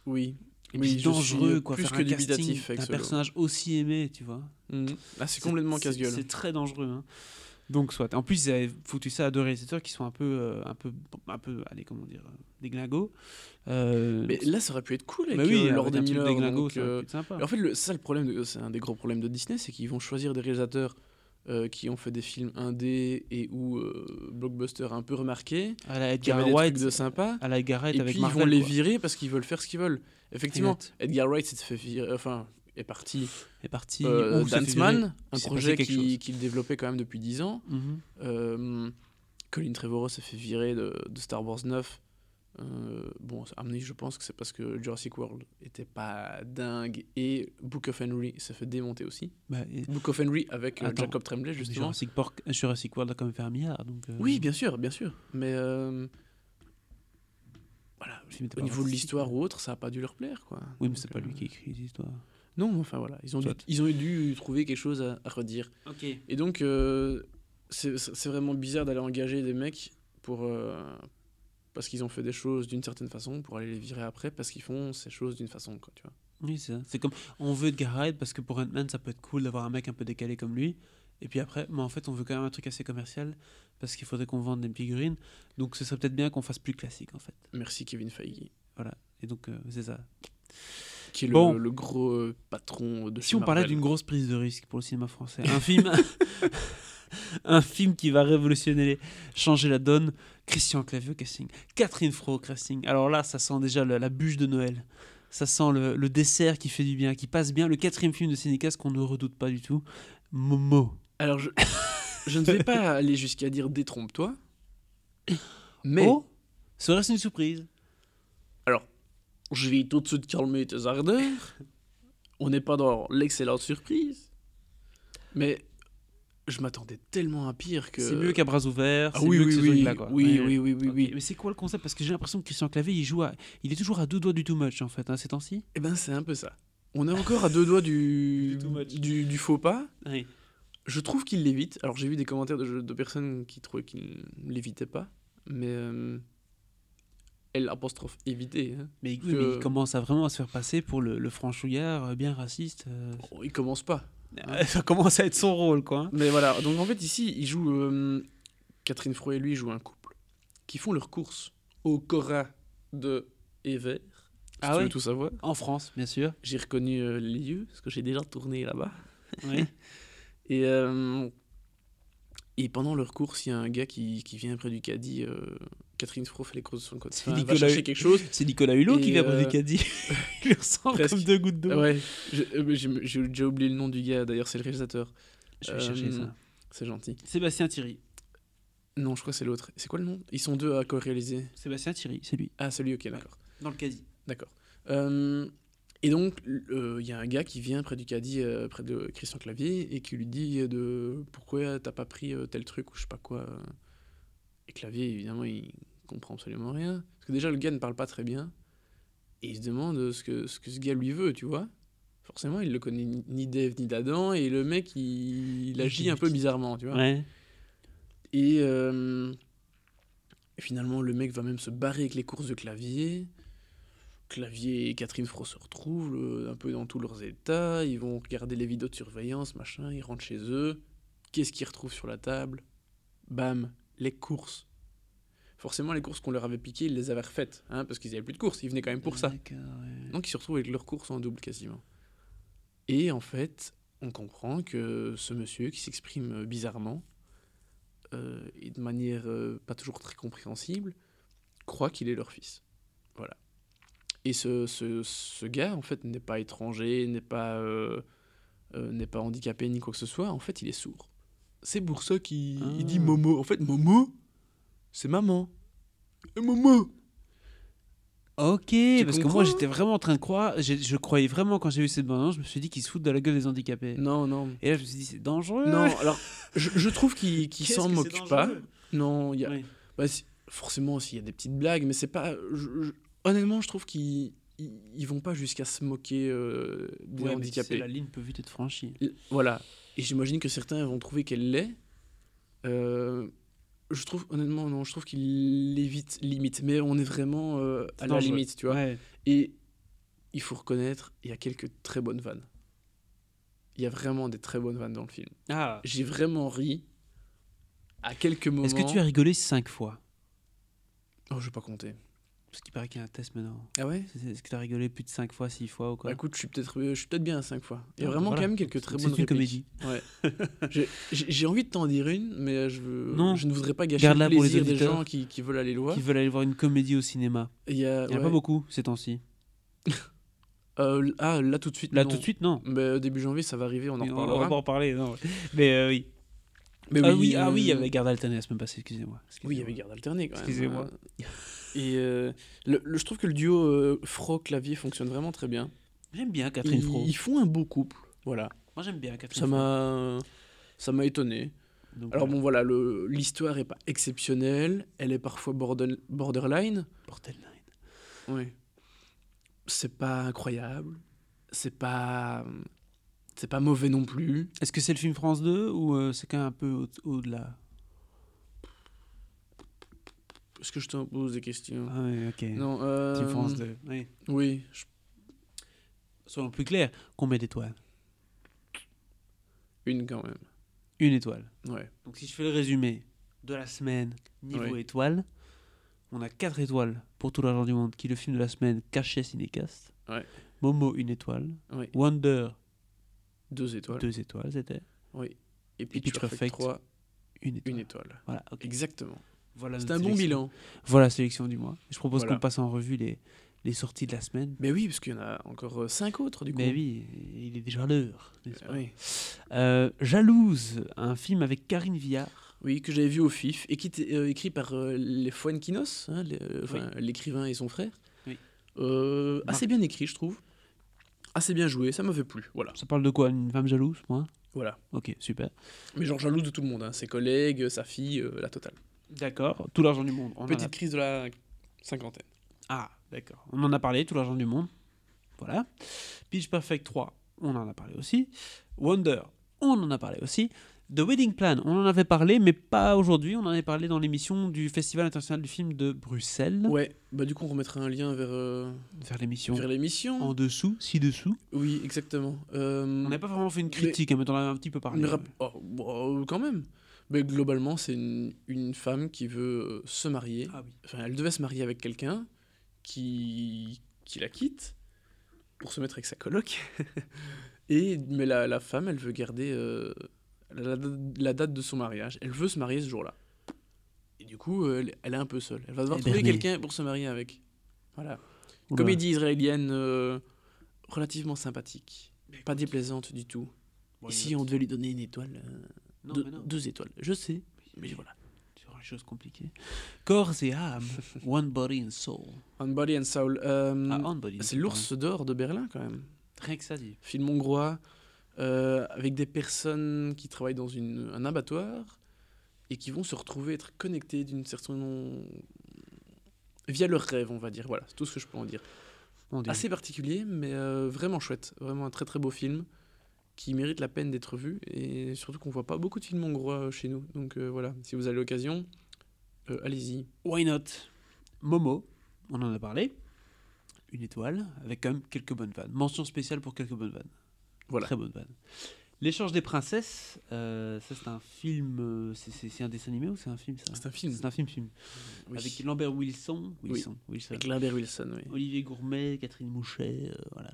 Oui. Et Oui, puis je dangereux quoi, plus faire que un casting d'un personnage aussi aimé, tu vois. Mhm. Là, c'est complètement casse-gueule. C'est très dangereux. hein. Donc soit. En plus, ils avaient foutu ça à deux réalisateurs qui sont un peu, euh, un peu, un peu, allez, comment dire, euh, des glingos. Euh, Mais là, ça aurait pu être cool avec bah oui, Lord Miller. des glingos, donc, ça aurait pu être sympa. En fait, le, ça, le problème, c'est un des gros problèmes de Disney, c'est qu'ils vont choisir des réalisateurs euh, qui ont fait des films indés et ou euh, blockbusters un peu remarqués, à la qui avaient Edgar des Wright, trucs de sympa. à la Edgar Wright Et avec puis ils vont les quoi. virer parce qu'ils veulent faire ce qu'ils veulent. Effectivement. Edgar Wright s'est fait virer, enfin est parti. est parti. Euh, un projet qui- qu'il développait quand même depuis 10 ans. Mhm. Colin Trevorrow s'est fait virer de, de Star Wars 9. Euh, bon, avis, je pense que c'est parce que Jurassic World était pas dingue et Book of Henry s'est fait démonter aussi. Bah, et- Book of Henry avec euh, Attends, Jacob Tremblay justement. Jurassic, Park, Jurassic World a quand même fait un milliard. Donc, euh, Oui, bien sûr, bien sûr. Mais euh, voilà, au niveau de l'histoire ou autre, ça a pas dû leur plaire, quoi. Oui, mais c'est pas euh, lui qui écrit les histoires. Non, mais enfin voilà, ils ont, dû, ils ont dû trouver quelque chose à, à redire. Ok. Et donc, euh, c'est c'est vraiment bizarre d'aller engager des mecs pour, euh, parce qu'ils ont fait des choses d'une certaine façon pour aller les virer après parce qu'ils font ces choses d'une façon, quoi, tu vois. Oui, c'est ça. C'est comme on veut Edgar Wright parce que pour Ant-Man, ça peut être cool d'avoir un mec un peu décalé comme lui. Et puis après, mais en fait, on veut quand même un truc assez commercial parce qu'il faudrait qu'on vende des figurines. Donc ce serait peut-être bien qu'on fasse plus classique en fait. Merci Kevin Feige, Voilà. Et donc euh, c'est ça. qui est le, Bon. le gros euh, patron de Si on parlait d'une grosse prise de risque pour le cinéma français, un film, un film qui va révolutionner, changer la donne. Christian Clavier au casting, Catherine Fro au casting. Alors là, ça sent déjà la bûche de Noël. Ça sent le, le dessert qui fait du bien, qui passe bien. Le quatrième film de Sénécas qu'on ne redoute pas du tout. Momo. Alors, je, je ne vais pas aller jusqu'à dire détrompe-toi, mais Oh, ça reste une surprise. je vais tout de suite calmer tes ardeurs. On n'est pas dans l'excellente surprise, mais je m'attendais tellement à pire que. C'est mieux qu'à bras ouverts. Ah oui, mieux oui, oui, quoi. oui, Ouais. oui, oui, oui, Ok, oui. Mais c'est quoi le concept? Parce que j'ai l'impression que Christian Clavier, il joue à... il est toujours à deux doigts du too much en fait, hein, ces temps-ci? Eh ben, c'est un peu ça. On est encore à deux doigts du, Du faux pas. Oui. Je trouve qu'il l'évite. Alors, j'ai vu des commentaires de, de personnes qui trouvaient qu'il ne l'évitait pas, mais. euh, elle apostrophe éviter. hein. Mais, oui, Que- mais il commence à vraiment à se faire passer pour le, le franchouillard euh, bien raciste. euh. Oh, il commence pas. Ça commence à être son rôle, quoi. Mais voilà, donc en fait ici, il joue euh, Catherine Fro et lui jouent un couple qui font leur course au Cora de Evert. Si Ah tu veux tout savoir. En France, bien sûr. J'ai reconnu euh, les lieux parce que j'ai déjà tourné là-bas. Oui. Et, euh, et pendant leur course, il y a un gars qui, qui vient près du caddie. Catherine Fro fait les courses de son côté. C'est Enfin, Nicolas- quelque chose. C'est Nicolas Hulot Et, qui vient près euh, du caddie. il lui ressemble presque. comme deux gouttes d'eau. Ouais, euh, j'ai déjà oublié le nom du gars. D'ailleurs, c'est le réalisateur. Je vais Euh, chercher ça. C'est gentil. Sébastien Thierry. Non, je crois que c'est l'autre. C'est quoi le nom? Ils sont deux à co-réaliser. Sébastien Thierry, c'est lui. Ah, celui, ok, d'accord. Dans le caddie. D'accord. Euh, et donc, euh, il y a un gars qui vient près du caddie, près de Christian Clavier, et qui lui dit de pourquoi t'as pas pris tel truc ou je sais pas quoi. Euh. Clavier, évidemment, il comprend absolument rien. Parce que déjà, le gars ne parle pas très bien. Et il se demande ce que ce, que ce gars lui veut, tu vois. Forcément, il le connaît ni- ni d'Ève ni d'Adam, et le mec, il, il agit un peu bizarrement, tu vois. Ouais. Et euh, finalement, le mec va même se barrer avec les courses de clavier. Clavier et Catherine Fro se retrouvent le- un peu dans tous leurs états. Ils vont regarder les vidéos de surveillance, machin. Ils rentrent chez eux. Qu'est-ce qu'ils retrouvent sur la table? Bam, les courses. Forcément, les courses qu'on leur avait piquées, ils les avaient refaites. Hein, parce qu'ils n'avaient plus de courses. Ils venaient quand même pour ça. Ouais. Donc ils se retrouvent avec leurs courses en double quasiment. Et en fait, on comprend que ce monsieur qui s'exprime euh, bizarrement euh, et de manière euh, pas toujours très compréhensible, croit qu'il est leur fils. Voilà. Et ce, ce, ce gars, en fait, n'est pas étranger, n'est pas, euh, n'est pas handicapé ni quoi que ce soit. En fait, il est sourd. C'est pour ça qu'il il dit Ah. Momo. En fait, Momo, c'est maman. Et Momo Ok, parce que moi j'étais vraiment en train de croire, je croyais vraiment quand j'ai vu cette bande je me suis dit qu'ils se foutent de la gueule des handicapés. Non, non. Et là je me suis dit c'est dangereux. Non, alors, je, je trouve qu'il qu'il Qu'est-ce s'en que moque c'est pas. Non, il y a, bah, si- forcément, s'il y a des petites blagues, mais c'est pas. je- je- honnêtement, je trouve qu'ils ils, vont pas jusqu'à se moquer euh, des Ouais, handicapés. la ligne peut vite être franchie. Voilà. Et j'imagine que certains vont trouver qu'elle l'est. Euh, je trouve, honnêtement, non, je trouve qu'il l'évite limite. Mais on est vraiment euh, à la limite, tu vois. Ouais. Et il faut reconnaître, il y a quelques très bonnes vannes. Il y a vraiment des très bonnes vannes dans le film. Ah. J'ai vraiment ri à quelques moments. Est-ce que tu as rigolé cinq fois? Oh, je vais pas compter. Parce qu'il paraît qu'il y a un test maintenant. Ah ouais Est-ce que tu as rigolé plus de cinq fois, six fois ou quoi Bah écoute, je suis peut-être euh, peut-être bien à 5 fois. Il y a Ah, vraiment voilà. quand même quelques très C'est bonnes une répliques. comédie. Ouais. J'ai- envie de t'en dire une, mais je, veux, Non. je ne voudrais pas gâcher le plaisir des gens qui, qui veulent aller le voir. Qui veulent aller voir une comédie au cinéma. Il y a, Il n'y en a ouais. pas beaucoup ces temps-ci. Euh, ah, là tout de suite. Là non. tout de suite, non. Mais euh, début janvier, ça va arriver, on en Oui, on, reparlera. va pas en parler, non. Mais euh, oui. Mais ah oui, ah oui, il y avait garde alternée la semaine passée, excusez-moi. Oui, il y avait garde alternée quand même. Excusez-moi. Euh, Et euh, le, le- je trouve que le duo euh, Fro-Clavier fonctionne vraiment très bien. J'aime bien Catherine Fro. ils font un beau couple. Voilà. Moi j'aime bien Catherine Ça m'a ça m'a étonné. Donc, Alors voilà. bon voilà, le- l'histoire est pas exceptionnelle, elle est parfois border- borderline. Borderline. Oui. C'est pas incroyable, c'est pas c'est pas mauvais non plus. Est-ce que c'est le film France 2 ou euh, c'est quand même un peu au- au-delà? Est-ce que je te pose des questions? Ah oui, ok. Non. euh, Différence de. Oui. Oui. je- Soyons plus clairs. Combien d'étoiles? Une quand même. Une étoile. Ouais. Donc si je fais le résumé de la semaine niveau Oui. étoile, on a 4 étoiles pour tout l'argent du monde, qui est le film de la semaine caché Cinécast. Ouais. Momo, une étoile. Oui. Wonder, Deux étoiles. deux étoiles, c'était. Oui. Et Perfect Perfect. 3, Une étoile. une étoile. Voilà, ok. Exactement. Voilà C'est un bon bilan. Voilà la sélection du mois. Je propose Voilà. qu'on passe en revue les, les sorties de la semaine. Mais oui, parce qu'il y en a encore euh, cinq autres du coup. Mais oui, il est déjà l'heure. Oui. Euh, Jalouse, un film avec Karine Viard. Oui, que j'avais vu au FIF et qui était euh, écrit par euh, les Fuenquinos, hein, l'écrivain et son frère. Oui. Assez bien écrit, je trouve. Assez bien joué, ça m'avait plu. Voilà. Ça parle de quoi Une femme jalouse, moi? Voilà. Ok, super. Mais genre jalouse de tout le monde, hein, ses collègues, sa fille, la totale. D'accord. Tout l'argent du monde. on en a- Petite crise de la cinquantaine. Ah, d'accord. On en a parlé, tout l'argent du monde. Voilà. Pitch Perfect 3, on en a parlé aussi. Wonder, on en a parlé aussi. The Wedding Plan, on en avait parlé, mais pas aujourd'hui. On en avait parlé dans l'émission du Festival international du film de Bruxelles. Ouais, bah du coup on remettra un lien vers, euh, Vers l'émission. vers l'émission. En dessous, ci-dessous. Oui, exactement. Euh, On n'a pas vraiment fait une critique, hein, mais t'en as un petit peu parlé. mais rap- oh, bon, euh, quand même. Mais globalement, c'est une, une femme qui veut euh, se marier. Ah oui. Enfin, elle devait se marier avec quelqu'un qui, qui la quitte pour se mettre avec sa coloc. Et, mais la, la femme, elle veut garder euh, la, la date de son mariage. Elle veut se marier ce jour-là. Et du coup, euh, elle, elle est un peu seule. Elle va devoir trouver quelqu'un pour se marier avec. Voilà. Oula. Comédie israélienne euh, relativement sympathique. Pas déplaisante du tout. Bon, Ici, on devait lui donner une étoile. euh, Non, deux, mais non. deux étoiles. Je sais, mais voilà. C'est vraiment les choses compliquées. Corps et âme. One body and soul. On Body and Soul. euh, Ah, c'est l'ours d'or de Berlin quand même. Rien que ça dit. Film hongrois euh, avec des personnes qui travaillent dans une, un abattoir et qui vont se retrouver être connectées d'une certaine via leurs rêves, on va dire. Voilà, c'est tout ce que je peux en dire. Assez particulier, mais euh, vraiment chouette. Vraiment un très très beau film qui mérite la peine d'être vu et surtout qu'on voit pas beaucoup de films hongrois euh, chez nous. Donc euh, voilà, si vous avez l'occasion, euh, allez-y. Why not? Momo, on en a parlé. Une étoile, avec quand même quelques bonnes vannes. Mention spéciale pour quelques bonnes vannes. Voilà. Très bonnes vannes. L'échange des princesses, euh, ça c'est un film, euh, c'est- un dessin animé ou c'est un film ça? C'est un film. C'est un film, film. Oui. Avec Lambert Wilson, Wilson, Wilson. Avec Lambert Wilson, oui. Olivier Gourmet, Catherine Mouchet, euh, voilà.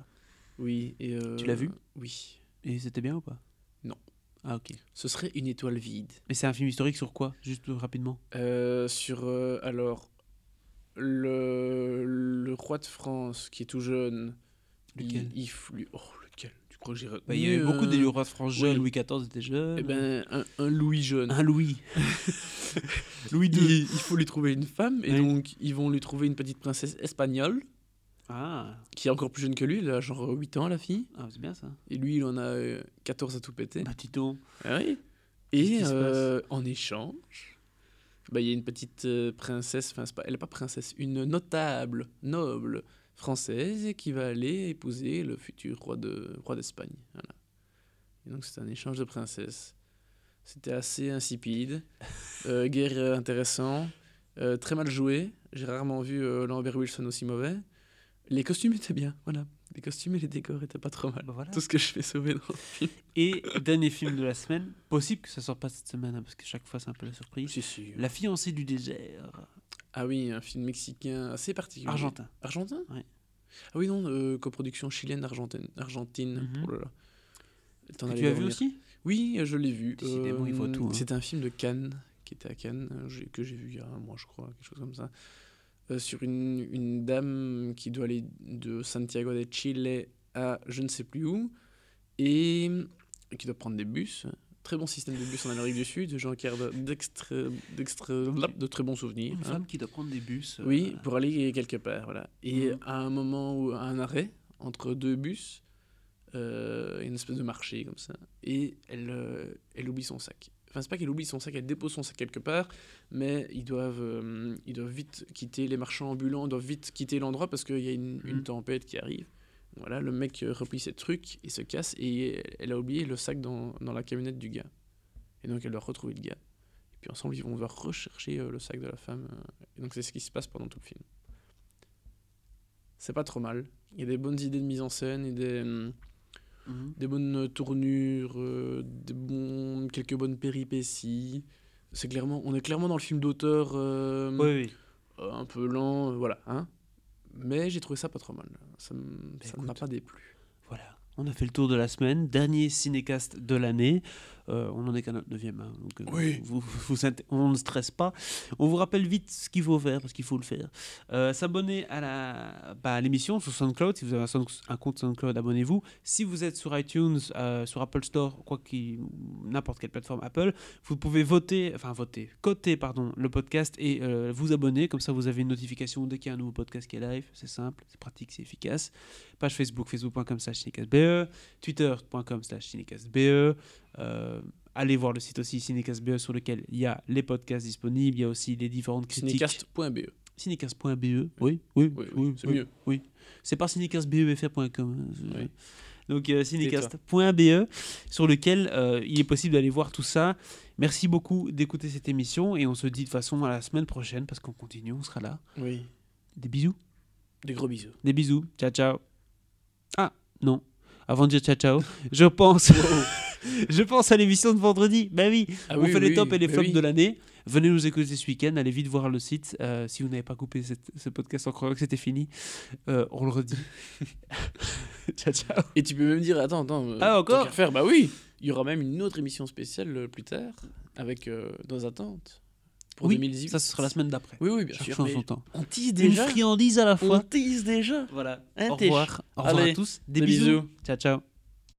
Oui. Et, Tu l'as vu? Oui. Et c'était bien ou pas? Non. Ah ok. Ce serait une étoile vide. Mais c'est un film historique sur quoi? Juste euh, rapidement. Euh, sur euh, alors le, le roi de France qui est tout jeune. Lequel? il, il flû- Oh lequel? Tu crois que j'ai Bah, Il y a eu retenu, beaucoup euh, de rois de France jeunes, ouais. Louis XIV était jeune. Eh ben un, un Louis jeune. Un Louis. Louis il, II. il faut lui trouver une femme et Ouais. donc ils vont lui trouver une petite princesse espagnole Ah, qui est encore plus jeune que lui, elle a genre 8 ans la fille ah c'est bien ça. et lui il en a euh, 14 à tout péter. Bah, Tito. Ah oui. Et euh, en échange, bah, il y a une petite euh, princesse, enfin, c'est pas- elle n'est pas princesse, une notable, noble française qui va aller épouser le futur roi de roi d'Espagne. Voilà. Et donc c'est un échange de princesses. C'était assez insipide, euh, guère euh, intéressant, euh, très mal joué. J'ai rarement vu euh, Lambert Wilson aussi mauvais. Les costumes étaient bien, voilà. Les costumes et les décors étaient pas trop mal. Bah, voilà. Tout ce que je fais sauver dans le film. Et dernier film de la semaine. Possible que ça sorte pas cette semaine, hein, parce que chaque fois c'est un peu la surprise. Si, si. La fiancée du désert. Ah oui, un film mexicain assez particulier. Argentin. Argentin? Ouais. Ah oui, non, euh, coproduction chilienne argentine. Argentine. Mhm. Oh là là. Tu as le vu aussi? Oui, je l'ai vu. Décidément, il faut tout, hein. C'était un film de Cannes, qui était à Cannes, euh, que j'ai vu il y a un mois, je crois, quelque chose comme ça. Euh, sur une, une dame qui doit aller de Santiago de Chile à je ne sais plus où, et qui doit prendre des bus. Très bon système de bus en Amérique du Sud, d'extra, d'extra, de très bons souvenirs. Une hein. femme qui doit prendre des bus. euh, Oui, pour aller quelque part, voilà. Et Mhm. à un moment où, à un arrêt, entre deux bus, euh, une espèce de marché comme ça, et elle, euh, elle oublie son sac. Enfin, c'est pas qu'elle oublie son sac, elle dépose son sac quelque part, mais ils doivent, euh, ils doivent vite quitter, les marchands ambulants doivent vite quitter l'endroit parce qu'il y a une, une Mhm. tempête qui arrive. Voilà, le mec euh, replie ses trucs, il se casse, et elle a oublié le sac dans, dans la camionnette du gars. Et donc elle doit retrouver le gars. Puis ensemble, ils vont devoir rechercher euh, le sac de la femme. et donc, c'est ce qui se passe pendant tout le film. C'est pas trop mal. Il y a des bonnes idées de mise en scène et des, Mhm. des bonnes tournures, euh, des bons, quelques bonnes péripéties. C'est clairement, on est clairement dans le film d'auteur euh, Oui, oui. euh, un peu lent, euh, voilà. Hein Mais j'ai trouvé ça pas trop mal. Ça ne m'a écoute. pas déplu. Voilà. On a fait le tour de la semaine. Dernier cinécast de l'année. Euh, on en est qu'à notre neuvième. hein, donc, euh, Oui. vous- vous inté- on ne stresse pas. On vous rappelle vite ce qu'il faut faire parce qu'il faut le faire. Euh, S'abonner à la- bah, à l'émission sur SoundCloud. Si vous avez un, Sound- un compte SoundCloud, abonnez-vous. Si vous êtes sur iTunes, euh, sur Apple Store, quoi qu'il, n'importe quelle plateforme Apple, vous pouvez voter, enfin voter, coter pardon, le podcast et vous abonner. Comme ça, vous avez une notification dès qu'il y a un nouveau podcast qui est live. C'est simple, c'est pratique, c'est efficace. Page Facebook, facebook.com slash twitter.com slash allez voir le site aussi cinecastbe sur lequel il y a les podcasts disponibles. Il y a aussi les différentes critiques. Cinécast.be. Cinecast.be. Oui, oui, Oui, oui, c'est oui, mieux. Oui. C'est pas cinecastbefr.com. hein, Oui. Donc euh, cinecast.be sur lequel euh, il est possible d'aller voir tout ça. Merci beaucoup d'écouter cette émission et on se dit de façon à la semaine prochaine parce qu'on continue, on sera là. Oui. Des bisous. Des gros bisous. Des bisous. Ciao, ciao. Ah, non. Avant de dire ciao, ciao, je pense, je pense à l'émission de vendredi. Bah oui, Ah on oui, fait les tops et les bah flops oui. de l'année. Venez nous écouter ce week-end. Allez vite voir le site. Euh, si vous n'avez pas coupé cette- ce podcast en croyant que c'était fini, euh, on le redit. ciao, ciao. Et tu peux même dire, attends, attends. euh, Ah, encore faire, bah oui. Il y aura même une autre émission spéciale plus tard, avec euh, nos attentes pour oui, 2018. ça ce sera la semaine d'après. Oui, oui, bien Chaque sûr. chose son temps. On tease Une déjà. friandise à la On fois. tease déjà. Voilà. Un Au revoir. Au revoir Allez, à tous. Des, des bisous. bisous. Ciao, ciao.